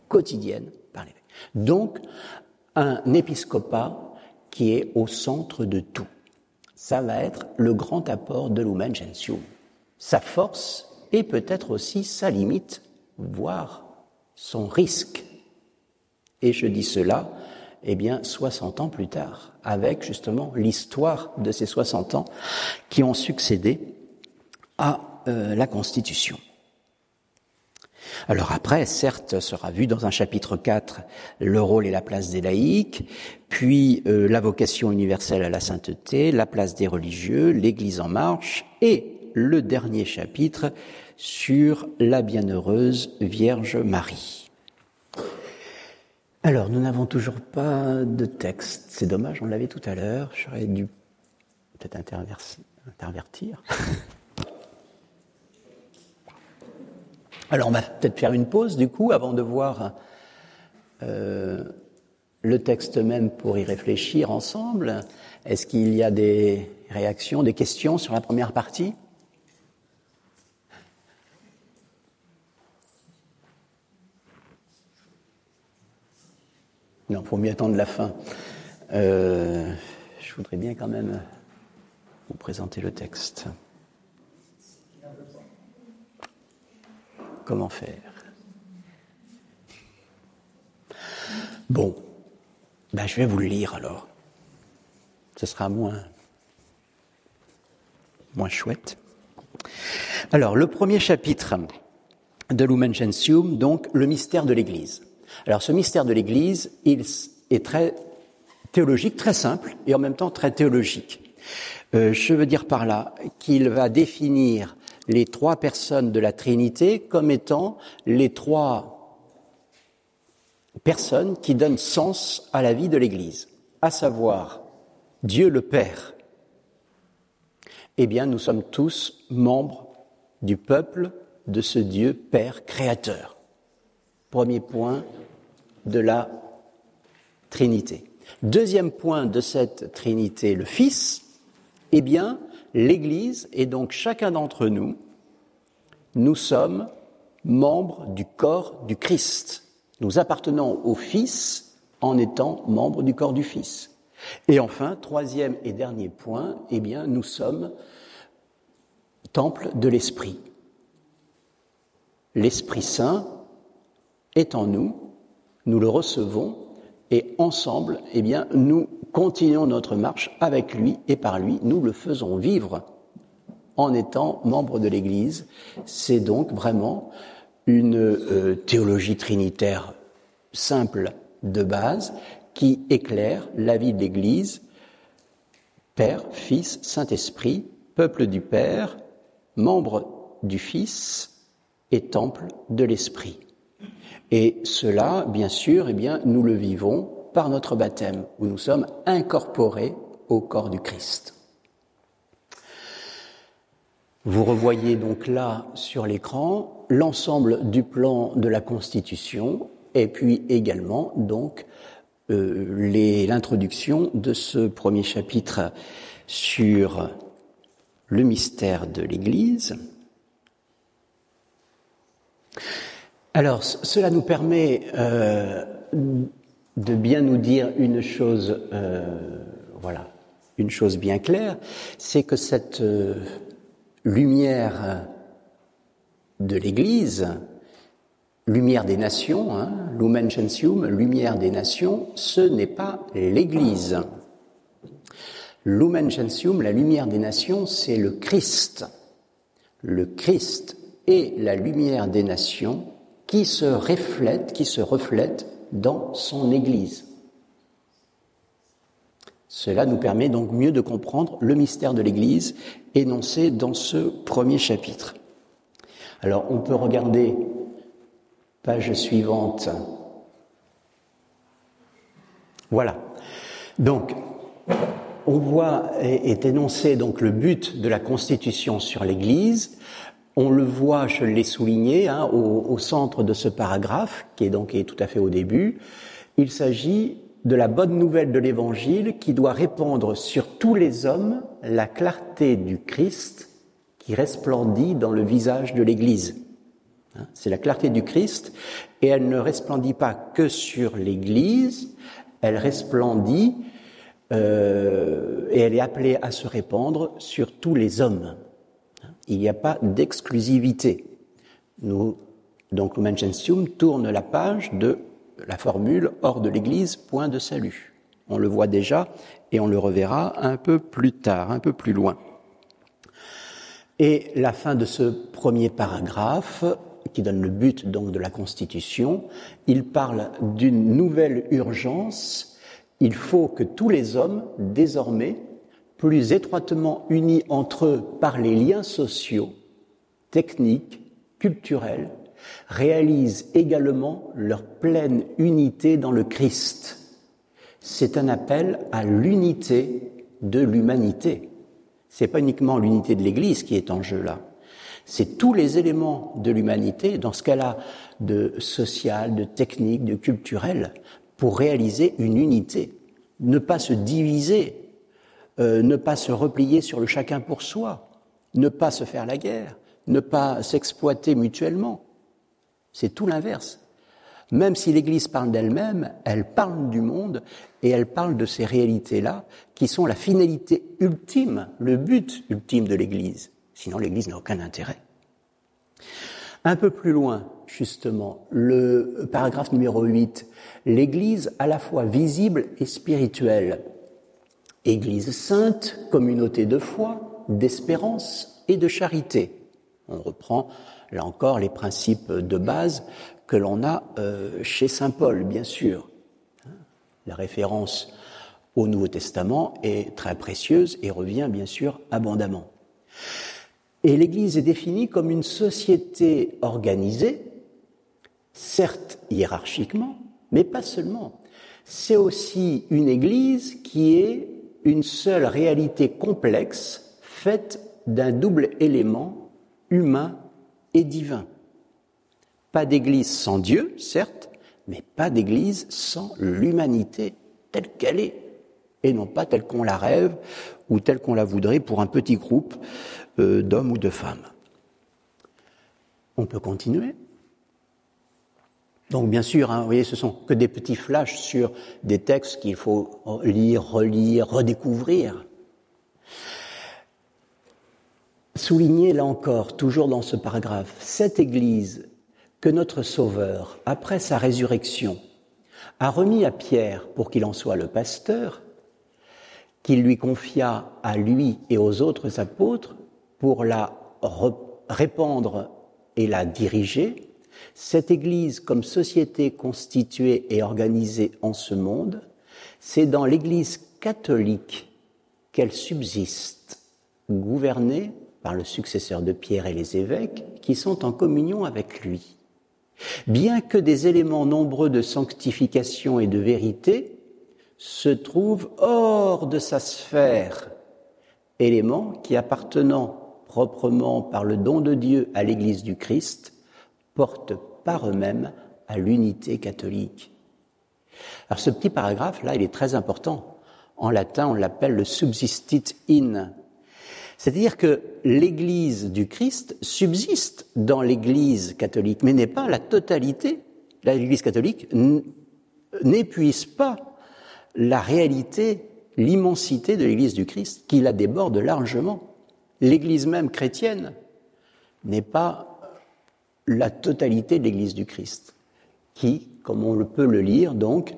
quotidienne par l'évêque. Donc, un épiscopat qui est au centre de tout. Ça va être le grand apport de Lumen Gentium. Sa force et peut-être aussi sa limite, voire son risque. Et je dis cela eh bien, 60 ans plus tard, avec justement l'histoire de ces 60 ans qui ont succédé à euh, la Constitution. Alors après, certes, sera vu dans un chapitre 4 le rôle et la place des laïcs, puis euh, la vocation universelle à la sainteté, la place des religieux, l'Église en marche, et le dernier chapitre sur la bienheureuse Vierge Marie. Alors, nous n'avons toujours pas de texte. C'est dommage, on l'avait tout à l'heure. J'aurais dû peut-être intervertir. Alors, on va peut-être faire une pause, du coup, avant de voir euh, le texte même pour y réfléchir ensemble. Est-ce qu'il y a des réactions, des questions sur la première partie? Non, faut mieux attendre la fin. Euh, je voudrais bien quand même vous présenter le texte. Comment faire? Bon, ben, je vais vous le lire alors. ce sera moins, moins chouette. Alors, le premier chapitre de Lumen Gentium, donc le mystère de l'Église. Alors, ce mystère de l'Église, il est très théologique, très simple et en même temps très théologique. Euh, je veux dire par là qu'il va définir les trois personnes de la Trinité comme étant les trois personnes qui donnent sens à la vie de l'Église, à savoir Dieu le Père. Eh bien, nous sommes tous membres du peuple de ce Dieu Père créateur. Premier point de la Trinité. Deuxième point de cette Trinité, le Fils, eh bien, l'Église et donc chacun d'entre nous, nous sommes membres du corps du Christ. Nous appartenons au Fils en étant membres du corps du Fils. Et enfin, troisième et dernier point, eh bien, nous sommes temple de l'Esprit. L'Esprit Saint est en nous, nous le recevons et ensemble, eh bien, nous continuons notre marche avec lui et par lui, nous le faisons vivre en étant membre de l'Église. C'est donc vraiment une euh, théologie trinitaire simple de base qui éclaire la vie de l'Église, Père, Fils, Saint-Esprit, peuple du Père, membre du Fils et temple de l'Esprit. Et cela, bien sûr, eh bien, nous le vivons par notre baptême, où nous sommes incorporés au corps du Christ. Vous revoyez donc là sur l'écran l'ensemble du plan de la Constitution et puis également donc euh, l'introduction de ce premier chapitre sur le mystère de l'Église. Alors, cela nous permet euh, de bien nous dire une chose, euh, voilà, une chose bien claire, c'est que cette euh, lumière de l'Église, lumière des nations, hein, lumen gentium, lumière des nations, ce n'est pas l'Église. Lumen gentium, la lumière des nations, c'est le Christ. Le Christ est la lumière des nations qui se reflète, qui se reflète dans son Église. Cela nous permet donc mieux de comprendre le mystère de l'Église énoncé dans ce premier chapitre. Alors on peut regarder page suivante. Voilà. Donc on voit est énoncé donc le but de la Constitution sur l'Église on le voit, je l'ai souligné, hein, au, centre de ce paragraphe, qui est donc tout à fait au début. Il s'agit de la bonne nouvelle de l'Évangile qui doit répandre sur tous les hommes la clarté du Christ qui resplendit dans le visage de l'Église. Hein, c'est la clarté du Christ et elle ne resplendit pas que sur l'Église, elle resplendit euh, et elle est appelée à se répandre sur tous les hommes. Il n'y a pas d'exclusivité. Nous, donc, Lumen Gentium tourne la page de la formule hors de l'Église, point de salut. On le voit déjà et on le reverra un peu plus tard, un peu plus loin. Et la fin de ce premier paragraphe, qui donne le but donc de la Constitution, il parle d'une nouvelle urgence. Il faut que tous les hommes, désormais, plus étroitement unis entre eux par les liens sociaux, techniques, culturels, réalisent également leur pleine unité dans le Christ. C'est un appel à l'unité de l'humanité. C'est pas uniquement l'unité de l'Église qui est en jeu là. C'est tous les éléments de l'humanité, dans ce cas-là, de social, de technique, de culturel, pour réaliser une unité. Ne pas se diviser euh, ne pas se replier sur le chacun pour soi, ne pas se faire la guerre, ne pas s'exploiter mutuellement. C'est tout l'inverse. Même si l'Église parle d'elle-même, elle parle du monde et elle parle de ces réalités-là qui sont la finalité ultime, le but ultime de l'Église. Sinon, l'Église n'a aucun intérêt. Un peu plus loin, justement, le paragraphe numéro 8, l'Église à la fois visible et spirituelle. Église sainte, communauté de foi, d'espérance et de charité. On reprend là encore les principes de base que l'on a euh, chez Saint Paul, bien sûr. La référence au Nouveau Testament est très précieuse et revient bien sûr abondamment. Et l'Église est définie comme une société organisée, certes hiérarchiquement, mais pas seulement. C'est aussi une Église qui est une seule réalité complexe faite d'un double élément humain et divin. Pas d'Église sans Dieu, certes, mais pas d'Église sans l'humanité telle qu'elle est, et non pas telle qu'on la rêve ou telle qu'on la voudrait pour un petit groupe euh, d'hommes ou de femmes. On peut continuer? Donc bien sûr, hein, vous voyez, ce sont que des petits flashs sur des textes qu'il faut lire, relire, redécouvrir. Souligner là encore, toujours dans ce paragraphe, cette Église que notre Sauveur, après sa résurrection, a remis à Pierre pour qu'il en soit le pasteur, qu'il lui confia à lui et aux autres apôtres pour la répandre et la diriger, cette Église comme société constituée et organisée en ce monde, c'est dans l'Église catholique qu'elle subsiste, gouvernée par le successeur de Pierre et les évêques qui sont en communion avec lui. Bien que des éléments nombreux de sanctification et de vérité se trouvent hors de sa sphère, éléments qui appartenant proprement par le don de Dieu à l'Église du Christ, portent par eux-mêmes à l'unité catholique. Alors ce petit paragraphe-là, il est très important. En latin, on l'appelle le subsistit in, c'est-à-dire que l'Église du Christ subsiste dans l'Église catholique, mais n'est pas la totalité. L'Église catholique n'épuise pas la réalité, l'immensité de l'Église du Christ, qui la déborde largement. L'Église même chrétienne n'est pas la totalité de l'Église du Christ, qui, comme on peut le lire, donc,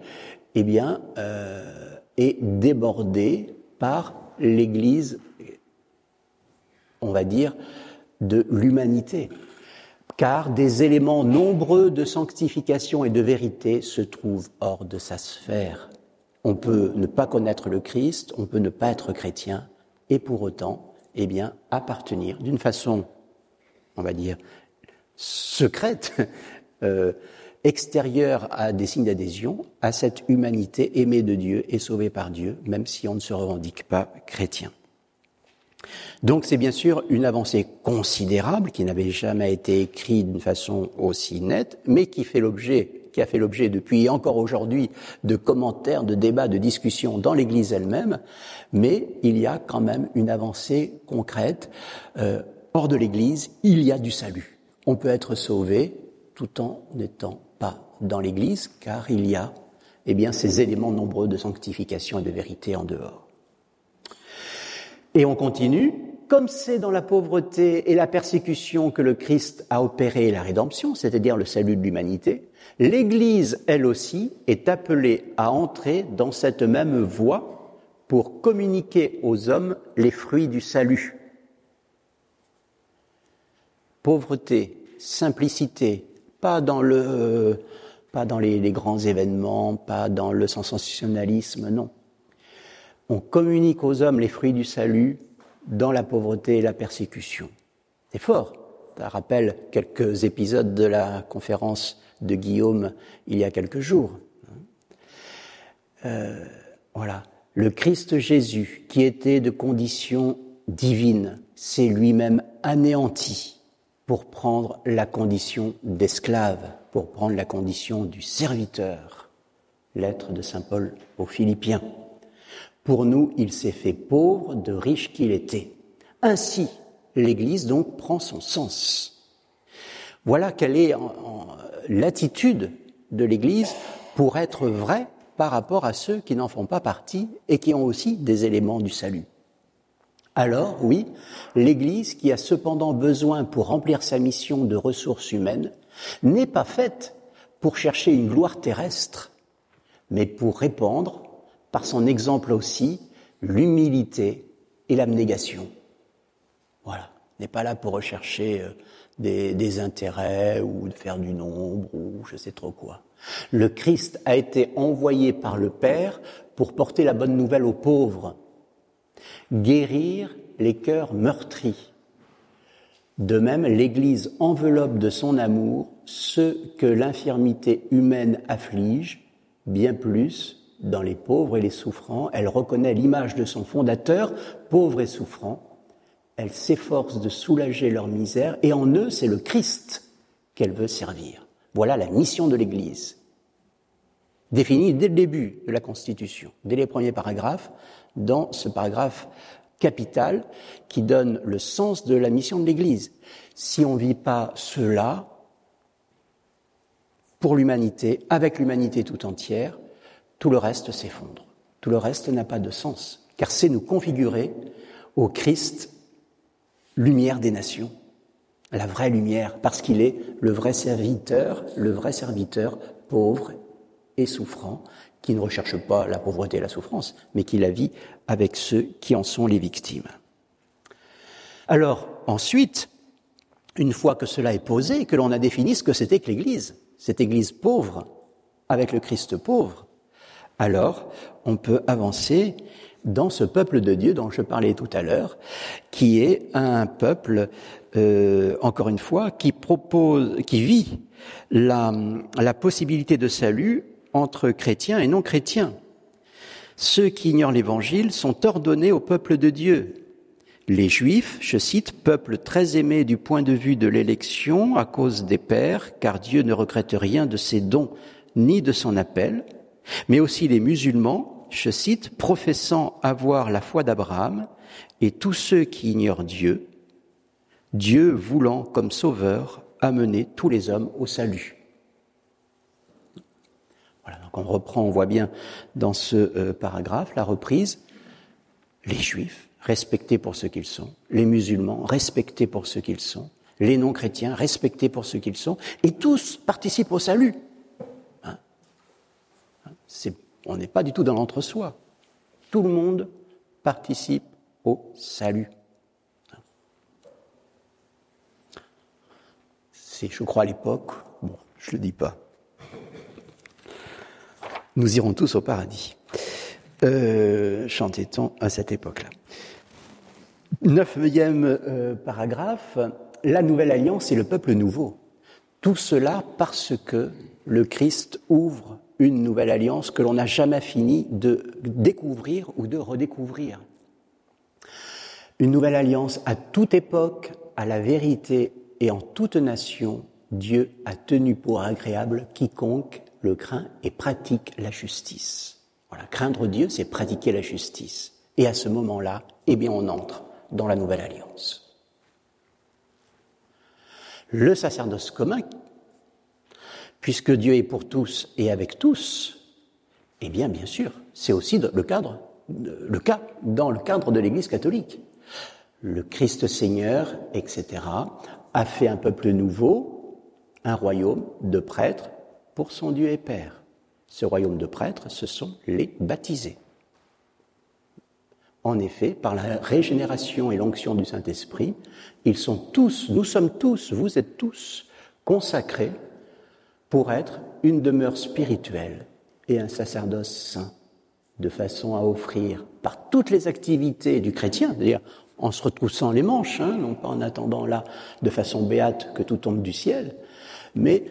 eh bien, euh, est débordée par l'Église on va dire, de l'humanité, car des éléments nombreux de sanctification et de vérité se trouvent hors de sa sphère. On peut ne pas connaître le Christ, on peut ne pas être chrétien, et pour autant, eh bien, appartenir d'une façon, on va dire, secrète, [laughs] euh, extérieure à des signes d'adhésion, à cette humanité aimée de Dieu et sauvée par Dieu, même si on ne se revendique pas chrétien. Donc c'est bien sûr une avancée considérable qui n'avait jamais été écrite d'une façon aussi nette, mais qui fait l'objet qui a fait l'objet depuis encore aujourd'hui de commentaires, de débats, de discussions dans l'Église elle-même, mais il y a quand même une avancée concrète. Euh, hors de l'Église, il y a du salut. On peut être sauvé tout en n'étant pas dans l'Église, car il y a eh ces éléments nombreux de sanctification et de vérité en dehors. Et on continue, comme c'est dans la pauvreté et la persécution que le Christ a opéré la rédemption, c'est-à-dire le salut de l'humanité, l'Église, elle aussi, est appelée à entrer dans cette même voie pour communiquer aux hommes les fruits du salut. Pauvreté, simplicité, pas dans le, pas dans les, grands événements, pas dans le sensationnalisme, non on communique aux hommes les fruits du salut dans la pauvreté et la persécution. C'est fort. Ça rappelle quelques épisodes de la conférence de Guillaume il y a quelques jours. Euh, voilà. Le Christ Jésus, qui était de condition divine, s'est lui-même anéanti pour prendre la condition d'esclave, pour prendre la condition du serviteur. Lettre de Saint Paul aux Philippiens. Pour nous, il s'est fait pauvre de riche qu'il était. Ainsi, l'Église donc prend son sens. Voilà quelle est l'attitude de l'Église pour être vraie par rapport à ceux qui n'en font pas partie et qui ont aussi des éléments du salut. Alors, oui, l'Église, qui a cependant besoin pour remplir sa mission de ressources humaines, n'est pas faite pour chercher une gloire terrestre, mais pour répandre par son exemple aussi, l'humilité et l'abnégation. Voilà. n'est pas là pour rechercher euh, des, intérêts ou de faire du nombre ou je sais trop quoi. Le Christ a été envoyé par le Père pour porter la bonne nouvelle aux pauvres, guérir les cœurs meurtris. De même, l'Église enveloppe de son amour ceux que l'infirmité humaine afflige, bien plus dans les pauvres et les souffrants. Elle reconnaît l'image de son fondateur, pauvre et souffrant. Elle s'efforce de soulager leur misère et en eux, c'est le Christ qu'elle veut servir. Voilà la mission de l'Église, définie dès le début de la Constitution, dès les premiers paragraphes, dans ce paragraphe capital qui donne le sens de la mission de l'Église. Si on ne vit pas cela pour l'humanité, avec l'humanité tout entière, tout le reste s'effondre. Tout le reste n'a pas de sens, car c'est nous configurer au Christ, lumière des nations, la vraie lumière, parce qu'il est le vrai serviteur, le vrai serviteur pauvre et souffrant, qui ne recherche pas la pauvreté et la souffrance, mais qui la vit avec ceux qui en sont les victimes. Alors, ensuite, une fois que cela est posé, que l'on a défini ce que c'était que l'Église, cette Église pauvre, avec le Christ pauvre, alors on peut avancer dans ce peuple de Dieu dont je parlais tout à l'heure, qui est un peuple, euh, encore une fois, qui propose, qui vit la, la possibilité de salut entre chrétiens et non chrétiens. Ceux qui ignorent l'Évangile sont ordonnés au peuple de Dieu. Les Juifs, je cite, peuple très aimé du point de vue de l'élection à cause des pères, car Dieu ne regrette rien de ses dons ni de son appel, mais aussi les musulmans, je cite, professant avoir la foi d'Abraham, et tous ceux qui ignorent Dieu, Dieu voulant comme sauveur amener tous les hommes au salut. Donc on reprend, on voit bien dans ce euh, paragraphe la reprise, les juifs respectés pour ce qu'ils sont, les musulmans respectés pour ce qu'ils sont, les non-chrétiens respectés pour ce qu'ils sont, et tous participent au salut on n'est pas du tout dans l'entre-soi. Tout le monde participe au salut. C'est, je crois, à l'époque, bon, je ne le dis pas. Nous irons tous au paradis. Euh, chantait-on à cette époque-là. Neuvième euh, paragraphe, la nouvelle alliance et le peuple nouveau. Tout cela parce que le Christ ouvre une nouvelle alliance que l'on n'a jamais fini de découvrir ou de redécouvrir. Une nouvelle alliance à toute époque, à la vérité et en toute nation, Dieu a tenu pour agréable quiconque le craint et pratique la justice. Voilà, craindre Dieu, c'est pratiquer la justice. Et à ce moment-là, eh bien, on entre dans la nouvelle alliance. Le sacerdoce commun puisque Dieu est pour tous et avec tous, eh bien, bien sûr, c'est aussi le le cas dans le cadre de l'Église catholique. Le Christ Seigneur, etc., a fait un peuple nouveau, un royaume de prêtres pour son Dieu et Père. Ce royaume de prêtres, ce sont les baptisés. En effet, par la régénération et l'onction du Saint-Esprit, ils sont tous, nous sommes tous, vous êtes tous consacrés pour être une demeure spirituelle et un sacerdoce saint, de façon à offrir par toutes les activités du chrétien, c'est-à-dire en se retroussant les manches, hein, non pas en attendant là de façon béate que tout tombe du ciel, mais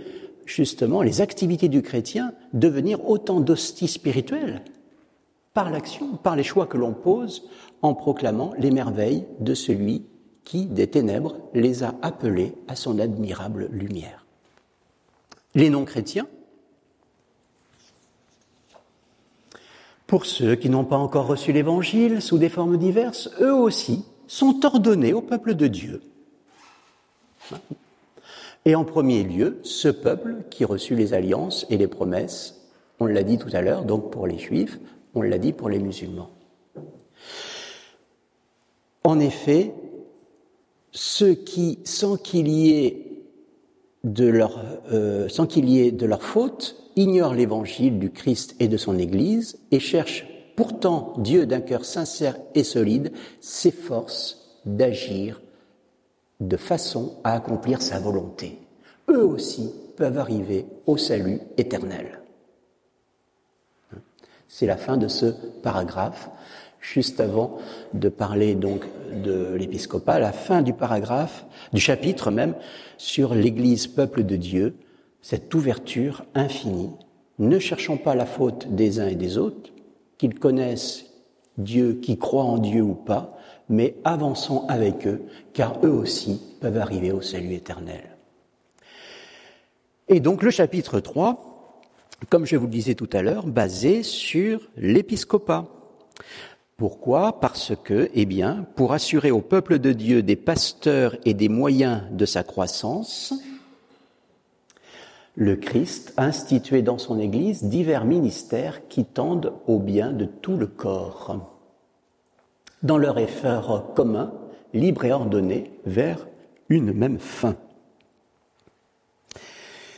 justement les activités du chrétien devenir autant d'hosties spirituelles par l'action, par les choix que l'on pose en proclamant les merveilles de celui qui, des ténèbres, les a appelés à son admirable lumière. Les non-chrétiens, pour ceux qui n'ont pas encore reçu l'Évangile sous des formes diverses, eux aussi sont ordonnés au peuple de Dieu. Et en premier lieu, ce peuple qui reçut les alliances et les promesses, on l'a dit tout à l'heure, donc pour les juifs, on l'a dit pour les musulmans. En effet, ceux qui, sans qu'il y ait de leur, euh, sans qu'il y ait de leur faute, ignorent l'évangile du Christ et de son Église et cherchent Pourtant, Dieu, d'un cœur sincère et solide, s'efforce d'agir de façon à accomplir sa volonté. Eux aussi peuvent arriver au salut éternel. C'est la fin de ce paragraphe. Juste avant de parler donc de l'épiscopat, la fin du paragraphe, du chapitre même, sur l'Église peuple de Dieu, cette ouverture infinie. Ne cherchons pas la faute des uns et des autres, qu'ils connaissent Dieu, qu'ils croient en Dieu ou pas, mais avançons avec eux, car eux aussi peuvent arriver au salut éternel. Et donc le chapitre 3, comme je vous le disais tout à l'heure, basé sur l'épiscopat. Pourquoi? Parce que, eh bien, pour assurer au peuple de Dieu des pasteurs et des moyens de sa croissance, le Christ a institué dans son Église divers ministères qui tendent au bien de tout le corps dans leur effort commun, libre et ordonné, vers une même fin.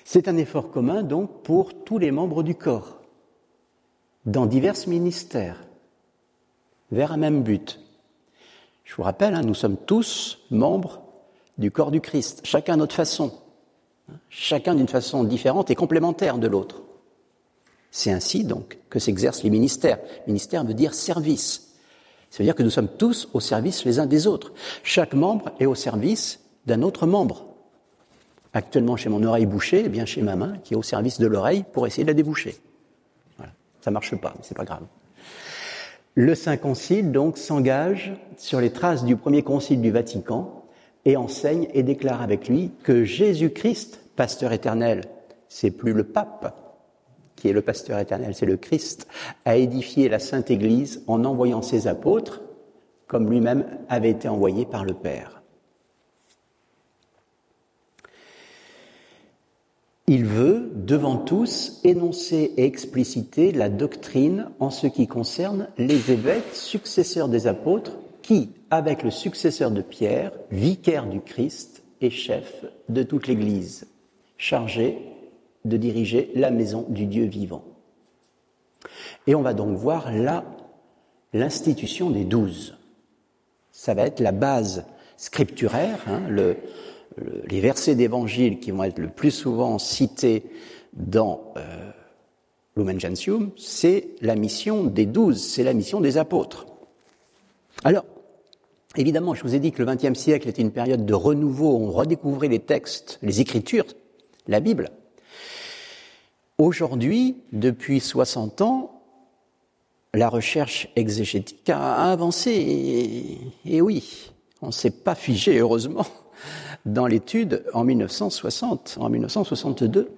C'est un effort commun donc pour tous les membres du corps, dans divers ministères, vers un même but. Je vous rappelle, hein, nous sommes tous membres du corps du Christ, chacun à notre façon, chacun d'une façon différente et complémentaire de l'autre. C'est ainsi donc que s'exercent les ministères. Ministère veut dire service. Ça veut dire que nous sommes tous au service les uns des autres. Chaque membre est au service d'un autre membre. Actuellement, chez mon oreille bouchée, eh bien chez ma main, qui est au service de l'oreille pour essayer de la déboucher. Voilà. Ça marche pas, mais c'est pas grave. Le Saint Concile, donc, s'engage sur les traces du premier concile du Vatican et enseigne et déclare avec lui que Jésus-Christ, pasteur éternel, c'est plus le pape, qui est le pasteur éternel, c'est le Christ, a édifié la Sainte Église en envoyant ses apôtres, comme lui-même avait été envoyé par le Père. Il veut, devant tous, énoncer et expliciter la doctrine en ce qui concerne les évêques successeurs des apôtres qui, avec le successeur de Pierre, vicaire du Christ et chef de toute l'Église, chargé de diriger la maison du Dieu vivant. Et on va donc voir là l'institution des douze. Ça va être la base scripturaire, hein, les versets d'évangile qui vont être le plus souvent cités dans euh, Lumen Gentium, c'est la mission des douze, c'est la mission des apôtres. Alors, évidemment, je vous ai dit que le XXe siècle était une période de renouveau, on redécouvrait les textes, les écritures, la Bible. Aujourd'hui, depuis 60 ans, la recherche exégétique a avancé, et, oui, on ne s'est pas figé, heureusement, dans l'étude en 1960, en 1962.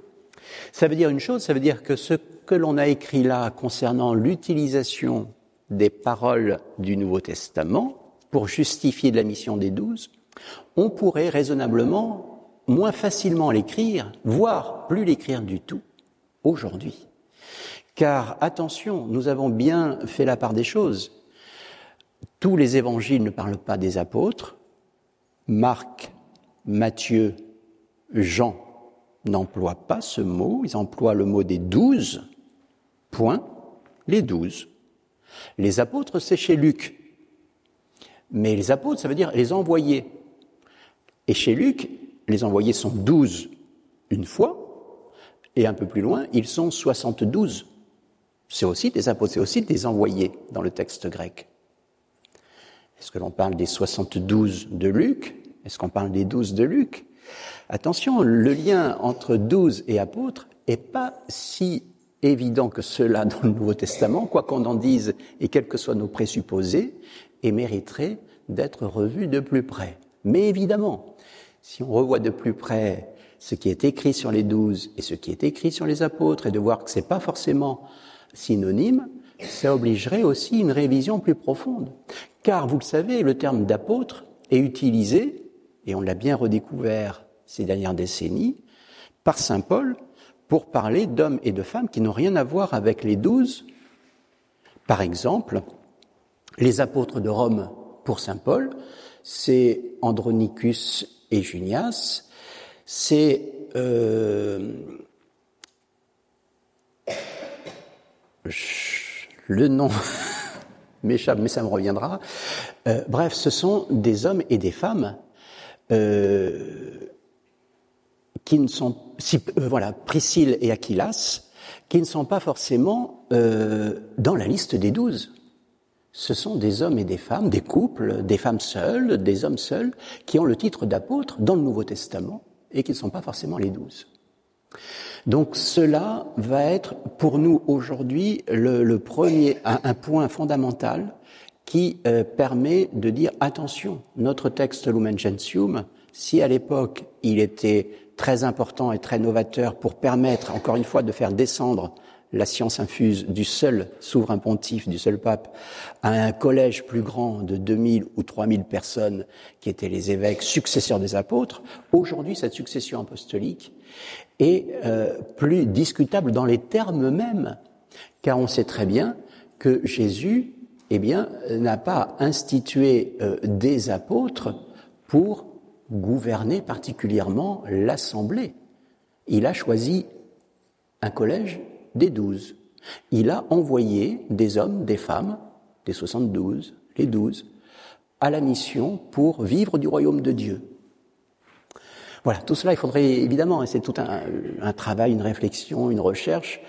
Ça veut dire une chose, ça veut dire que ce que l'on a écrit là concernant l'utilisation des paroles du Nouveau Testament pour justifier la mission des douze, on pourrait raisonnablement moins facilement l'écrire, voire plus l'écrire du tout, aujourd'hui. Car attention, nous avons bien fait la part des choses. Tous les évangiles ne parlent pas des apôtres. Marc, Matthieu, Jean n'emploient pas ce mot, ils emploient le mot des douze. Point, les douze. Les apôtres, c'est chez Luc. Mais les apôtres, ça veut dire les envoyés. Et chez Luc, les envoyés sont douze une fois, et un peu plus loin, ils sont 72. C'est aussi des apôtres, c'est aussi des envoyés dans le texte grec. Est-ce que l'on parle des 72 de Luc? Est-ce qu'on parle des 12 de Luc? Attention, le lien entre 12 et apôtres est pas si évident que cela dans le Nouveau Testament, quoi qu'on en dise et quels que soient nos présupposés, et mériterait d'être revu de plus près. Mais évidemment, si on revoit de plus près ce qui est écrit sur les douze et ce qui est écrit sur les apôtres et de voir que c'est pas forcément synonyme, ça obligerait aussi une révision plus profonde. Car vous le savez, le terme d'apôtre est utilisé, et on l'a bien redécouvert ces dernières décennies, par Saint Paul pour parler d'hommes et de femmes qui n'ont rien à voir avec les douze. Par exemple, les apôtres de Rome pour Saint Paul, c'est Andronicus et Junias, c'est euh, le nom [laughs] m'échappe, mais ça me reviendra. Euh, bref, ce sont des hommes et des femmes euh, qui ne sont, voilà, Priscille et Aquilas, qui ne sont pas forcément dans la liste des douze. Ce sont des hommes et des femmes, des couples, des femmes seules, des hommes seuls, qui ont le titre d'apôtre dans le Nouveau Testament et qui ne sont pas forcément les douze. Donc cela va être pour nous aujourd'hui le, premier, un, un, point fondamental qui euh, permet de dire attention, notre texte Lumen Gentium, si à l'époque il était très important et très novateur pour permettre, encore une fois, de faire descendre la science infuse du seul souverain pontife, du seul pape, à un collège plus grand de 2000 ou 3000 personnes qui étaient les évêques successeurs des apôtres, aujourd'hui cette succession apostolique est euh, plus discutable dans les termes mêmes, car on sait très bien que Jésus, eh bien, n'a pas institué euh, des apôtres pour gouverner particulièrement l'Assemblée. Il a choisi un collège des douze. Il a envoyé des hommes, des femmes, des 72, les douze, à la mission pour vivre du royaume de Dieu. Voilà, tout cela, il faudrait évidemment, et c'est tout un, travail, une réflexion, une recherche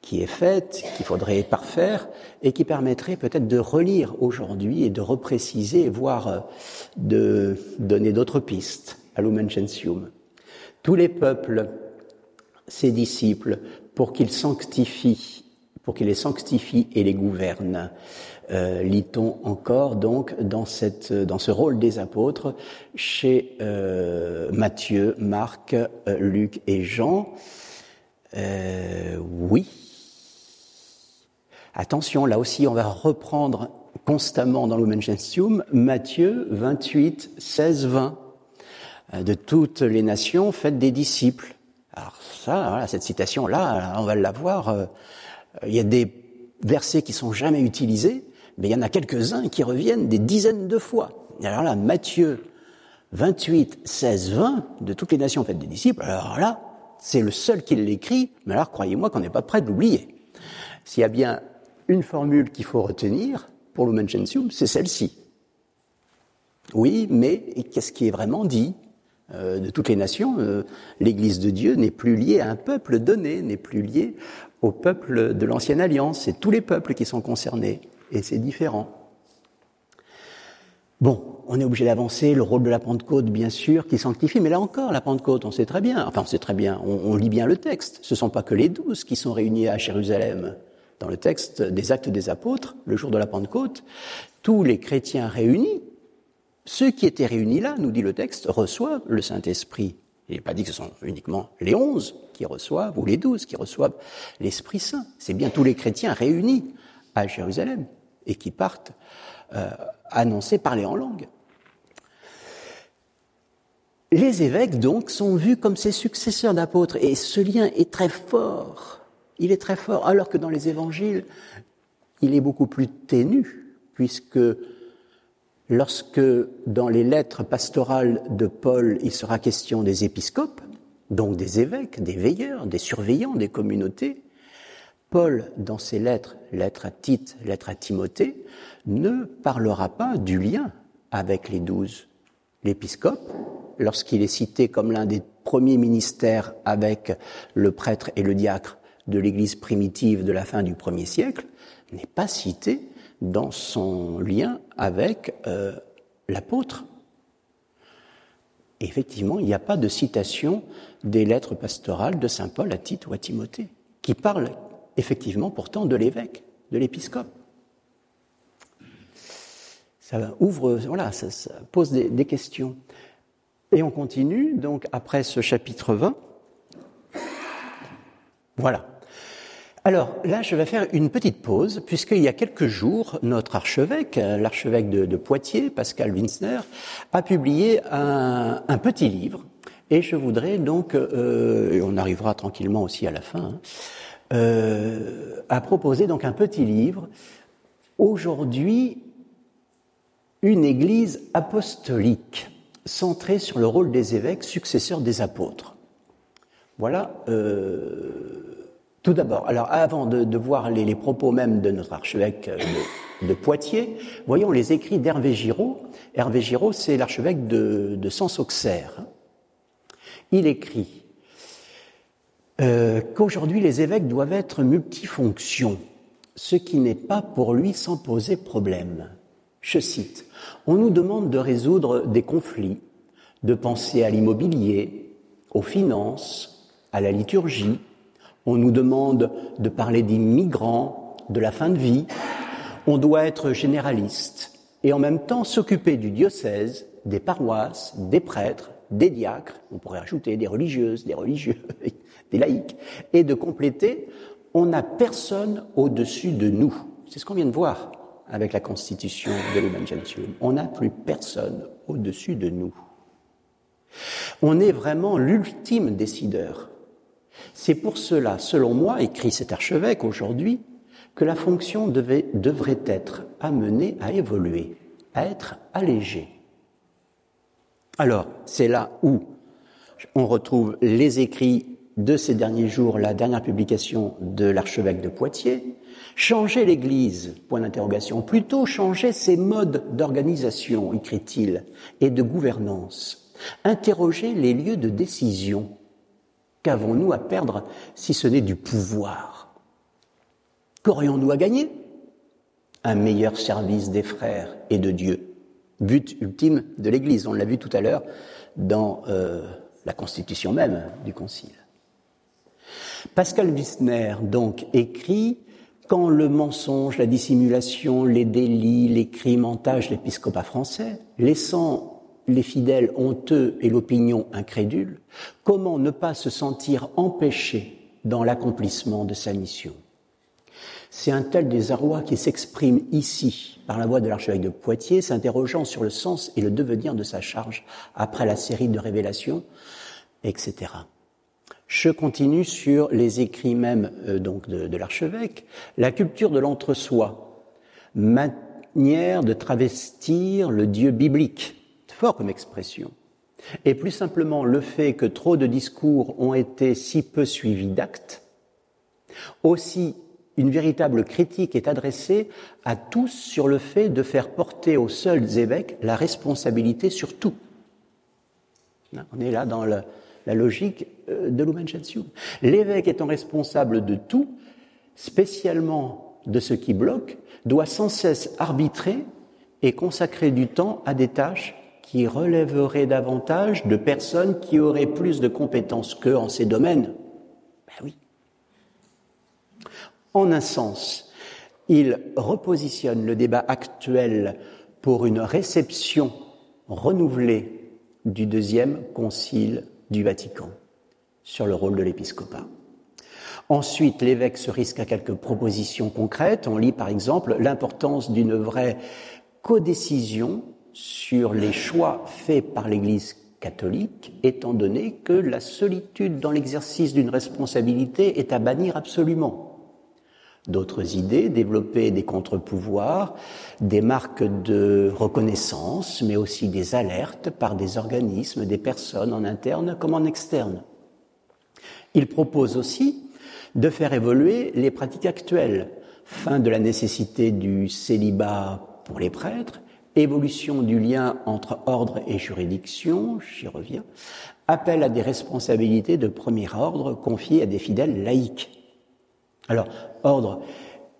qui est faite, qu'il faudrait parfaire, et qui permettrait peut-être de relire aujourd'hui et de repréciser, voire euh, de donner d'autres pistes à Lumen Gentium. Tous les peuples, ses disciples, pour qu'ils sanctifient, pour qu'ils les sanctifient et les gouvernent. Euh, lit-on encore donc dans, ce rôle des apôtres chez euh, Matthieu, Marc, euh, Luc et Jean? Oui. Attention, là aussi on va reprendre constamment dans l'Omen Gentium Matthieu 28, 16, 20. De toutes les nations, faites des disciples. Alors ça, voilà, cette citation-là, on va l'avoir. Euh, il y a des versets qui sont jamais utilisés, mais il y en a quelques-uns qui reviennent des dizaines de fois. Alors là, Matthieu 28, 16, 20, de toutes les nations faites des disciples, alors là, c'est le seul qui l'écrit, mais alors croyez-moi qu'on n'est pas prêt de l'oublier. S'il y a bien une formule qu'il faut retenir pour le Gentium, c'est celle-ci. Oui, mais qu'est-ce qui est vraiment dit? Euh, de toutes les nations, euh, l'Église de Dieu n'est plus liée à un peuple donné, n'est plus liée au peuple de l'Ancienne Alliance. C'est tous les peuples qui sont concernés, et c'est différent. Bon, on est obligé d'avancer, le rôle de la Pentecôte, bien sûr, qui sanctifie, mais là encore, la Pentecôte, on sait très bien, enfin on sait très bien, on, on lit bien le texte, ce ne sont pas que les douze qui sont réunis à Jérusalem. Dans le texte des actes des apôtres, le jour de la Pentecôte, tous les chrétiens réunis ceux qui étaient réunis là, nous dit le texte, reçoivent le Saint-Esprit. Il n'est pas dit que ce sont uniquement les onze qui reçoivent, ou les douze qui reçoivent l'Esprit Saint. C'est bien tous les chrétiens réunis à Jérusalem et qui partent euh, annoncer, parler en langue. Les évêques, donc, sont vus comme ces successeurs d'apôtres, et ce lien est très fort. Il est très fort, alors que dans les évangiles, il est beaucoup plus ténu, puisque lorsque dans les lettres pastorales de Paul, il sera question des épiscopes, donc des évêques, des veilleurs, des surveillants des communautés, Paul, dans ses lettres, lettres à Tite, lettres à Timothée, ne parlera pas du lien avec les douze. L'épiscope, lorsqu'il est cité comme l'un des premiers ministères avec le prêtre et le diacre de l'Église primitive de la fin du premier siècle, n'est pas cité dans son lien avec euh, l'apôtre. Effectivement, il n'y a pas de citation des lettres pastorales de Saint Paul à Tite ou à Timothée, qui parlent effectivement pourtant de l'évêque, de l'épiscope. Ça ouvre, voilà, ça, ça pose des, des questions. Et on continue, donc après ce chapitre 20. Voilà. Alors là, je vais faire une petite pause, puisqu'il y a quelques jours, notre archevêque, l'archevêque de, Poitiers, Pascal Winsner, a publié un, petit livre. Et je voudrais donc, euh, et on arrivera tranquillement aussi à la fin, hein, euh, à proposer donc un petit livre. Aujourd'hui, une église apostolique centrée sur le rôle des évêques, successeurs des apôtres. Voilà. Euh, tout d'abord, alors avant de, de voir les, propos même de notre archevêque, euh, de Poitiers, voyons les écrits d'Hervé Giraud. Hervé Giraud, c'est l'archevêque de, de Sens-Auxerre. Il écrit euh, qu'aujourd'hui les évêques doivent être multifonctions, ce qui n'est pas pour lui sans poser problème. Je cite, On nous demande de résoudre des conflits, de penser à l'immobilier, aux finances, à la liturgie. On nous demande de parler des migrants, de la fin de vie. On doit être généraliste et en même temps s'occuper du diocèse, des paroisses, des prêtres, des diacres, on pourrait ajouter des religieuses, des religieux, [laughs] des laïcs, et de compléter, on n'a personne au-dessus de nous. C'est ce qu'on vient de voir avec la constitution de l'Human On n'a plus personne au-dessus de nous. On est vraiment l'ultime décideur. C'est pour cela, selon moi, écrit cet archevêque aujourd'hui, que la fonction devrait être amenée à évoluer, à être allégée. Alors, c'est là où on retrouve les écrits de ces derniers jours, la dernière publication de l'archevêque de Poitiers, changer l'Église, point d'interrogation, plutôt changer ses modes d'organisation, écrit-il, et de gouvernance, interroger les lieux de décision. Qu'avons-nous à perdre si ce n'est du pouvoir? Qu'aurions-nous à gagner? Un meilleur service des frères et de Dieu but ultime de l'Église. On l'a vu tout à l'heure dans euh, la constitution même du Concile. Pascal Wissner, donc, écrit Quand le mensonge, la dissimulation, les délits, les crimes entagent l'épiscopat français, laissant les fidèles honteux et l'opinion incrédule, comment ne pas se sentir empêché dans l'accomplissement de sa mission? C'est un tel désarroi qui s'exprime ici par la voix de l'archevêque de Poitiers, s'interrogeant sur le sens et le devenir de sa charge après la série de révélations, etc. Je continue sur les écrits même euh, donc de, de l'archevêque. La culture de l'entre-soi, manière de travestir le Dieu biblique, comme expression. Et plus simplement le fait que trop de discours ont été si peu suivis d'actes, aussi une véritable critique est adressée à tous sur le fait de faire porter aux seuls évêques la responsabilité sur tout. On est là dans la, logique euh, de Lumen Gentium. L'évêque étant responsable de tout, spécialement de ce qui bloque, doit sans cesse arbitrer et consacrer du temps à des tâches qui relèveraient davantage de personnes qui auraient plus de compétences qu'eux en ces domaines. Ben oui. En un sens, il repositionne le débat actuel pour une réception renouvelée du deuxième concile du Vatican sur le rôle de l'épiscopat. Ensuite, l'évêque se risque à quelques propositions concrètes. On lit par exemple l'importance d'une vraie codécision sur les choix faits par l'Église catholique, étant donné que la solitude dans l'exercice d'une responsabilité est à bannir absolument. D'autres idées, développer des contre-pouvoirs, des marques de reconnaissance, mais aussi des alertes par des organismes, des personnes en interne comme en externe. Il propose aussi de faire évoluer les pratiques actuelles, fin de la nécessité du célibat pour les prêtres, évolution du lien entre ordre et juridiction, j'y reviens, appel à des responsabilités de premier ordre confiées à des fidèles laïcs. Alors, ordre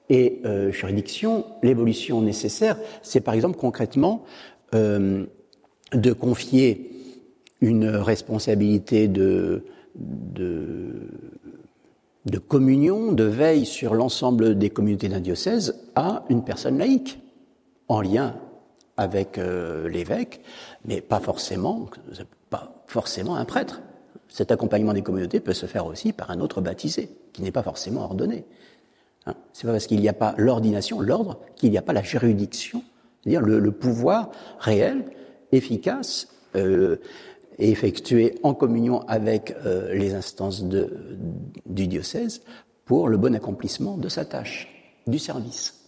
et euh, juridiction, l'évolution nécessaire, c'est par exemple concrètement euh, de confier une responsabilité de, communion, de veille sur l'ensemble des communautés d'un diocèse à une personne laïque, en lien avec euh, l'évêque, mais pas forcément, pas forcément un prêtre. Cet accompagnement des communautés peut se faire aussi par un autre baptisé, qui n'est pas forcément ordonné. Hein c'est pas parce qu'il n'y a pas l'ordination, l'ordre, qu'il n'y a pas la juridiction, c'est-à-dire le, pouvoir réel, efficace, euh, effectué en communion avec euh, les instances du diocèse pour le bon accomplissement de sa tâche, du service.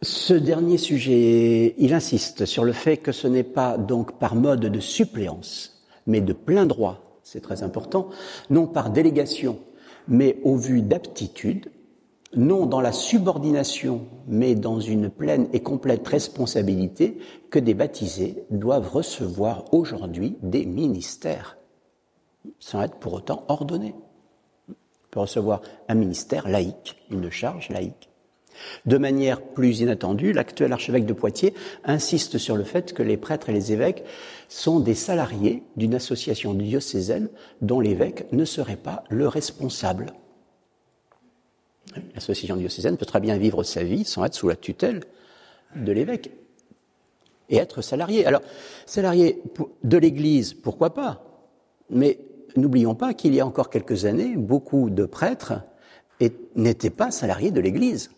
Ce dernier sujet, il insiste sur le fait que ce n'est pas donc par mode de suppléance, mais de plein droit, c'est très important, non par délégation, mais au vu d'aptitude, non dans la subordination, mais dans une pleine et complète responsabilité que des baptisés doivent recevoir aujourd'hui des ministères, sans être pour autant ordonnés. On peut recevoir un ministère laïque, une charge laïque. De manière plus inattendue, l'actuel archevêque de Poitiers insiste sur le fait que les prêtres et les évêques sont des salariés d'une association diocésaine dont l'évêque ne serait pas le responsable. L'association diocésaine peut très bien vivre sa vie sans être sous la tutelle de l'évêque et être salarié. Alors, salarié de l'Église, pourquoi pas? Mais n'oublions pas qu'il y a encore quelques années, beaucoup de prêtres n'étaient pas salariés de l'Église.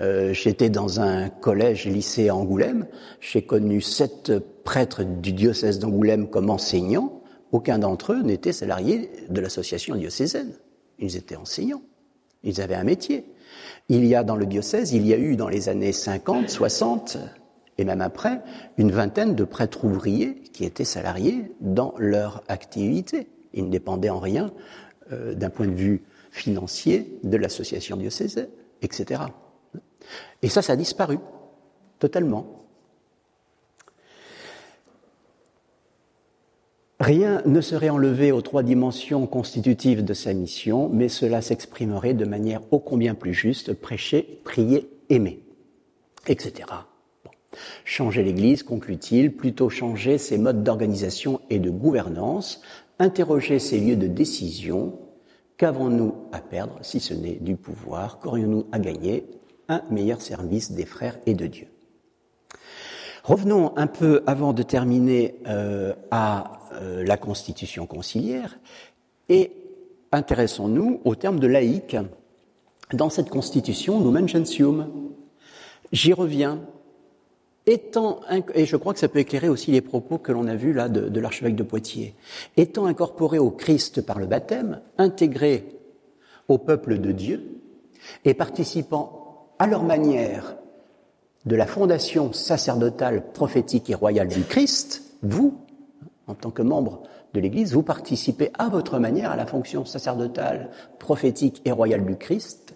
Euh, j'étais dans un collège-lycée à Angoulême. J'ai connu sept prêtres du diocèse d'Angoulême comme enseignants. Aucun d'entre eux n'était salarié de l'association diocésaine. Ils étaient enseignants. Ils avaient un métier. Il y a dans le diocèse, il y a eu dans les années 50, 60 et même après, une vingtaine de prêtres ouvriers qui étaient salariés dans leur activité. Ils ne dépendaient en rien euh, d'un point de vue financier de l'association diocésaine, etc. Et ça, ça a disparu totalement. Rien ne serait enlevé aux trois dimensions constitutives de sa mission, mais cela s'exprimerait de manière ô combien plus juste, prêcher, prier, aimer, etc. Changer l'Église, conclut-il, plutôt changer ses modes d'organisation et de gouvernance, interroger ses lieux de décision. Qu'avons-nous à perdre si ce n'est du pouvoir? Qu'aurions-nous à gagner? Un meilleur service des frères et de Dieu. Revenons un peu avant de terminer euh, à euh, la constitution conciliaire et intéressons-nous au terme de laïque. Dans cette constitution, Lumen Gentium, j'y reviens, étant, et je crois que ça peut éclairer aussi les propos que l'on a vus là de, de l'archevêque de Poitiers, étant incorporé au Christ par le baptême, intégré au peuple de Dieu et participant à leur manière de la fondation sacerdotale, prophétique et royale du Christ, vous, en tant que membre de l'Église, vous participez à votre manière à la fonction sacerdotale, prophétique et royale du Christ,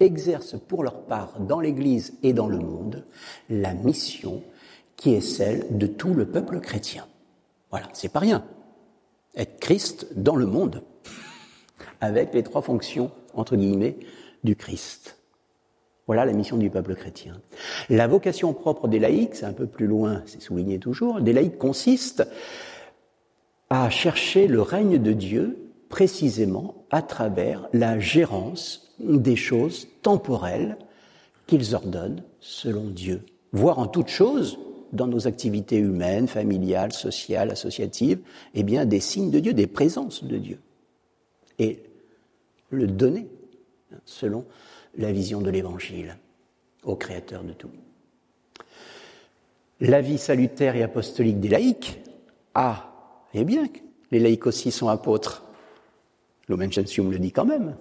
exercent pour leur part dans l'Église et dans le monde la mission qui est celle de tout le peuple chrétien. Voilà, c'est pas rien. Être Christ dans le monde, avec les trois fonctions, entre guillemets, du Christ. Voilà la mission du peuple chrétien. La vocation propre des laïcs, c'est un peu plus loin, c'est souligné toujours, des laïcs consiste à chercher le règne de Dieu précisément à travers la gérance des choses temporelles qu'ils ordonnent selon Dieu. Voir en toute chose, dans nos activités humaines, familiales, sociales, associatives, eh bien, des signes de Dieu, des présences de Dieu. Et le donner selon la vision de l'Évangile au Créateur de tout. La vie salutaire et apostolique des laïcs, ah, eh bien, les laïcs aussi sont apôtres. L'Omen le dit quand même.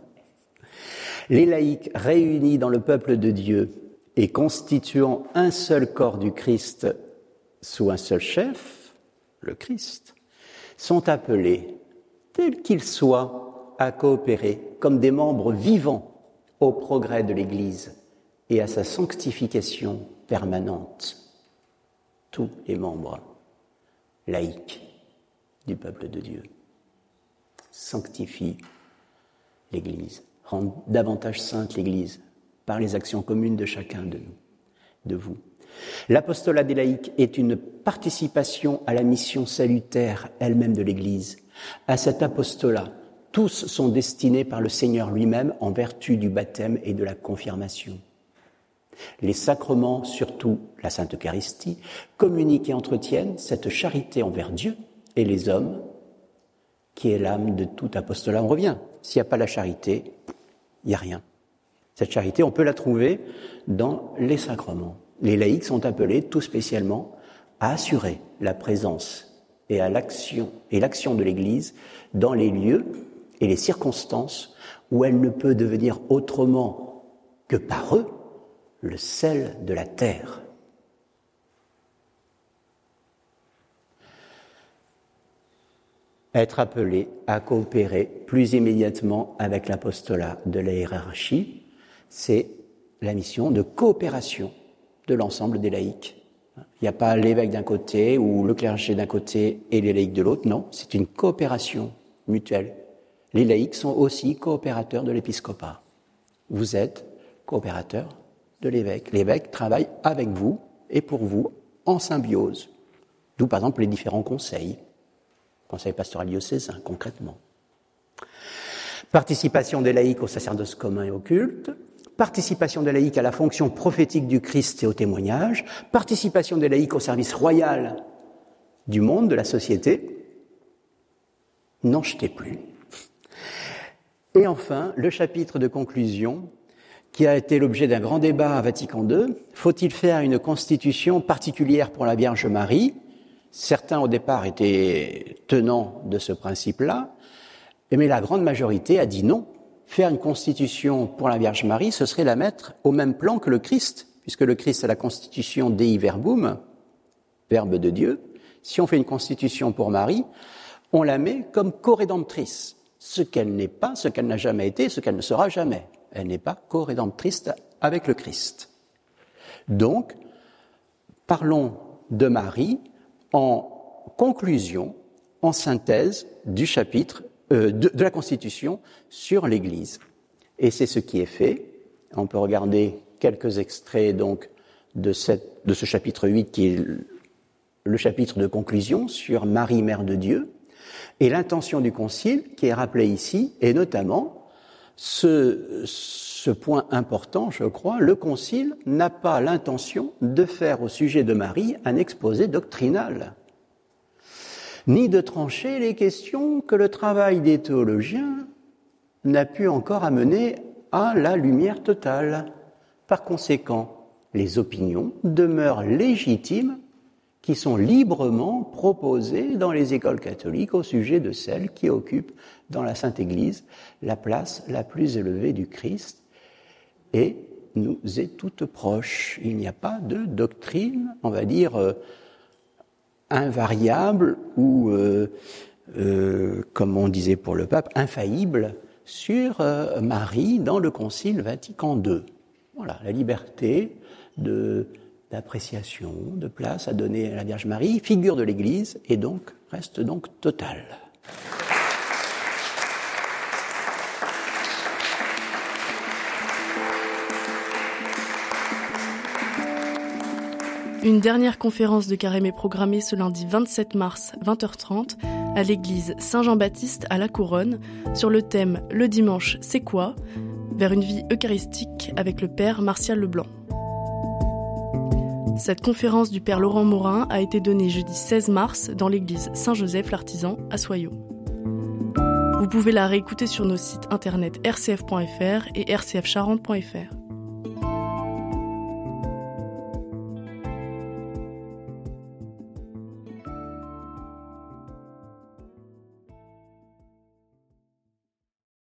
Les laïcs réunis dans le peuple de Dieu et constituant un seul corps du Christ sous un seul chef, le Christ, sont appelés, tels qu'ils soient, à coopérer comme des membres vivants au progrès de l'Église et à sa sanctification permanente. Tous les membres laïcs du peuple de Dieu sanctifient l'Église, rendent davantage sainte l'Église par les actions communes de chacun de nous, de vous. L'apostolat des laïcs est une participation à la mission salutaire elle-même de l'Église. À cet apostolat, tous sont destinés par le Seigneur lui-même en vertu du baptême et de la confirmation. Les sacrements, surtout la Sainte Eucharistie, communiquent et entretiennent cette charité envers Dieu et les hommes, qui est l'âme de tout apostolat. On revient. S'il n'y a pas la charité, il n'y a rien. Cette charité, on peut la trouver dans les sacrements. Les laïcs sont appelés tout spécialement à assurer la présence et et l'action de l'Église dans les lieux et les circonstances où elle ne peut devenir autrement que par eux le sel de la terre. être appelés à coopérer plus immédiatement avec l'apostolat de la hiérarchie. C'est la mission de coopération de l'ensemble des laïcs. Il n'y a pas l'évêque d'un côté ou le clergé d'un côté et les laïcs de l'autre, non, c'est une coopération mutuelle. Les laïcs sont aussi coopérateurs de l'épiscopat. Vous êtes coopérateurs de l'évêque. L'évêque travaille avec vous et pour vous en symbiose. D'où par exemple les différents conseils. Conseil pastoral diocésain, concrètement. Participation des laïcs au sacerdoce commun et au culte, participation des laïcs à la fonction prophétique du Christ et au témoignage, participation des laïcs au service royal du monde, de la société. N'en jetez plus. Et enfin, le chapitre de conclusion qui a été l'objet d'un grand débat à Vatican II. Faut-il faire une constitution particulière pour la Vierge Marie? Certains au départ étaient tenants de ce principe-là, mais la grande majorité a dit non faire une constitution pour la Vierge Marie, ce serait la mettre au même plan que le Christ, puisque le Christ est la constitution Dei Verbum, Verbe de Dieu. Si on fait une constitution pour Marie, on la met comme co-rédemptrice, ce qu'elle n'est pas, ce qu'elle n'a jamais été, ce qu'elle ne sera jamais. Elle n'est pas co-rédemptrice avec le Christ. Donc, parlons de Marie en conclusion, en synthèse du chapitre euh, de, la Constitution sur l'Église. Et c'est ce qui est fait. On peut regarder quelques extraits donc de, cette, de ce chapitre 8 qui est le chapitre de conclusion sur Marie, Mère de Dieu, et l'intention du Concile qui est rappelée ici, et notamment ce point important, je crois, le Concile n'a pas l'intention de faire au sujet de Marie un exposé doctrinal ni de trancher les questions que le travail des théologiens n'a pu encore amener à la lumière totale. Par conséquent, les opinions demeurent légitimes qui sont librement proposées dans les écoles catholiques au sujet de celles qui occupent dans la Sainte Église la place la plus élevée du Christ et nous est toute proche. Il n'y a pas de doctrine, on va dire, euh, invariable ou, euh, euh, comme on disait pour le pape, infaillible sur Marie dans le Concile Vatican II. Voilà, la liberté de d'appréciation, de place à donner à la Vierge Marie, figure de l'Église, et donc reste donc totale. Une dernière conférence de carême est programmée ce lundi 27 mars 20h30 à l'église Saint-Jean-Baptiste à La Couronne sur le thème Le dimanche, c'est quoi? vers une vie eucharistique avec le Père Martial Leblanc. Cette conférence du Père Laurent Morin a été donnée jeudi 16 mars dans l'église Saint-Joseph l'Artisan à Soyaux. Vous pouvez la réécouter sur nos sites internet rcf.fr et rcfcharente.fr.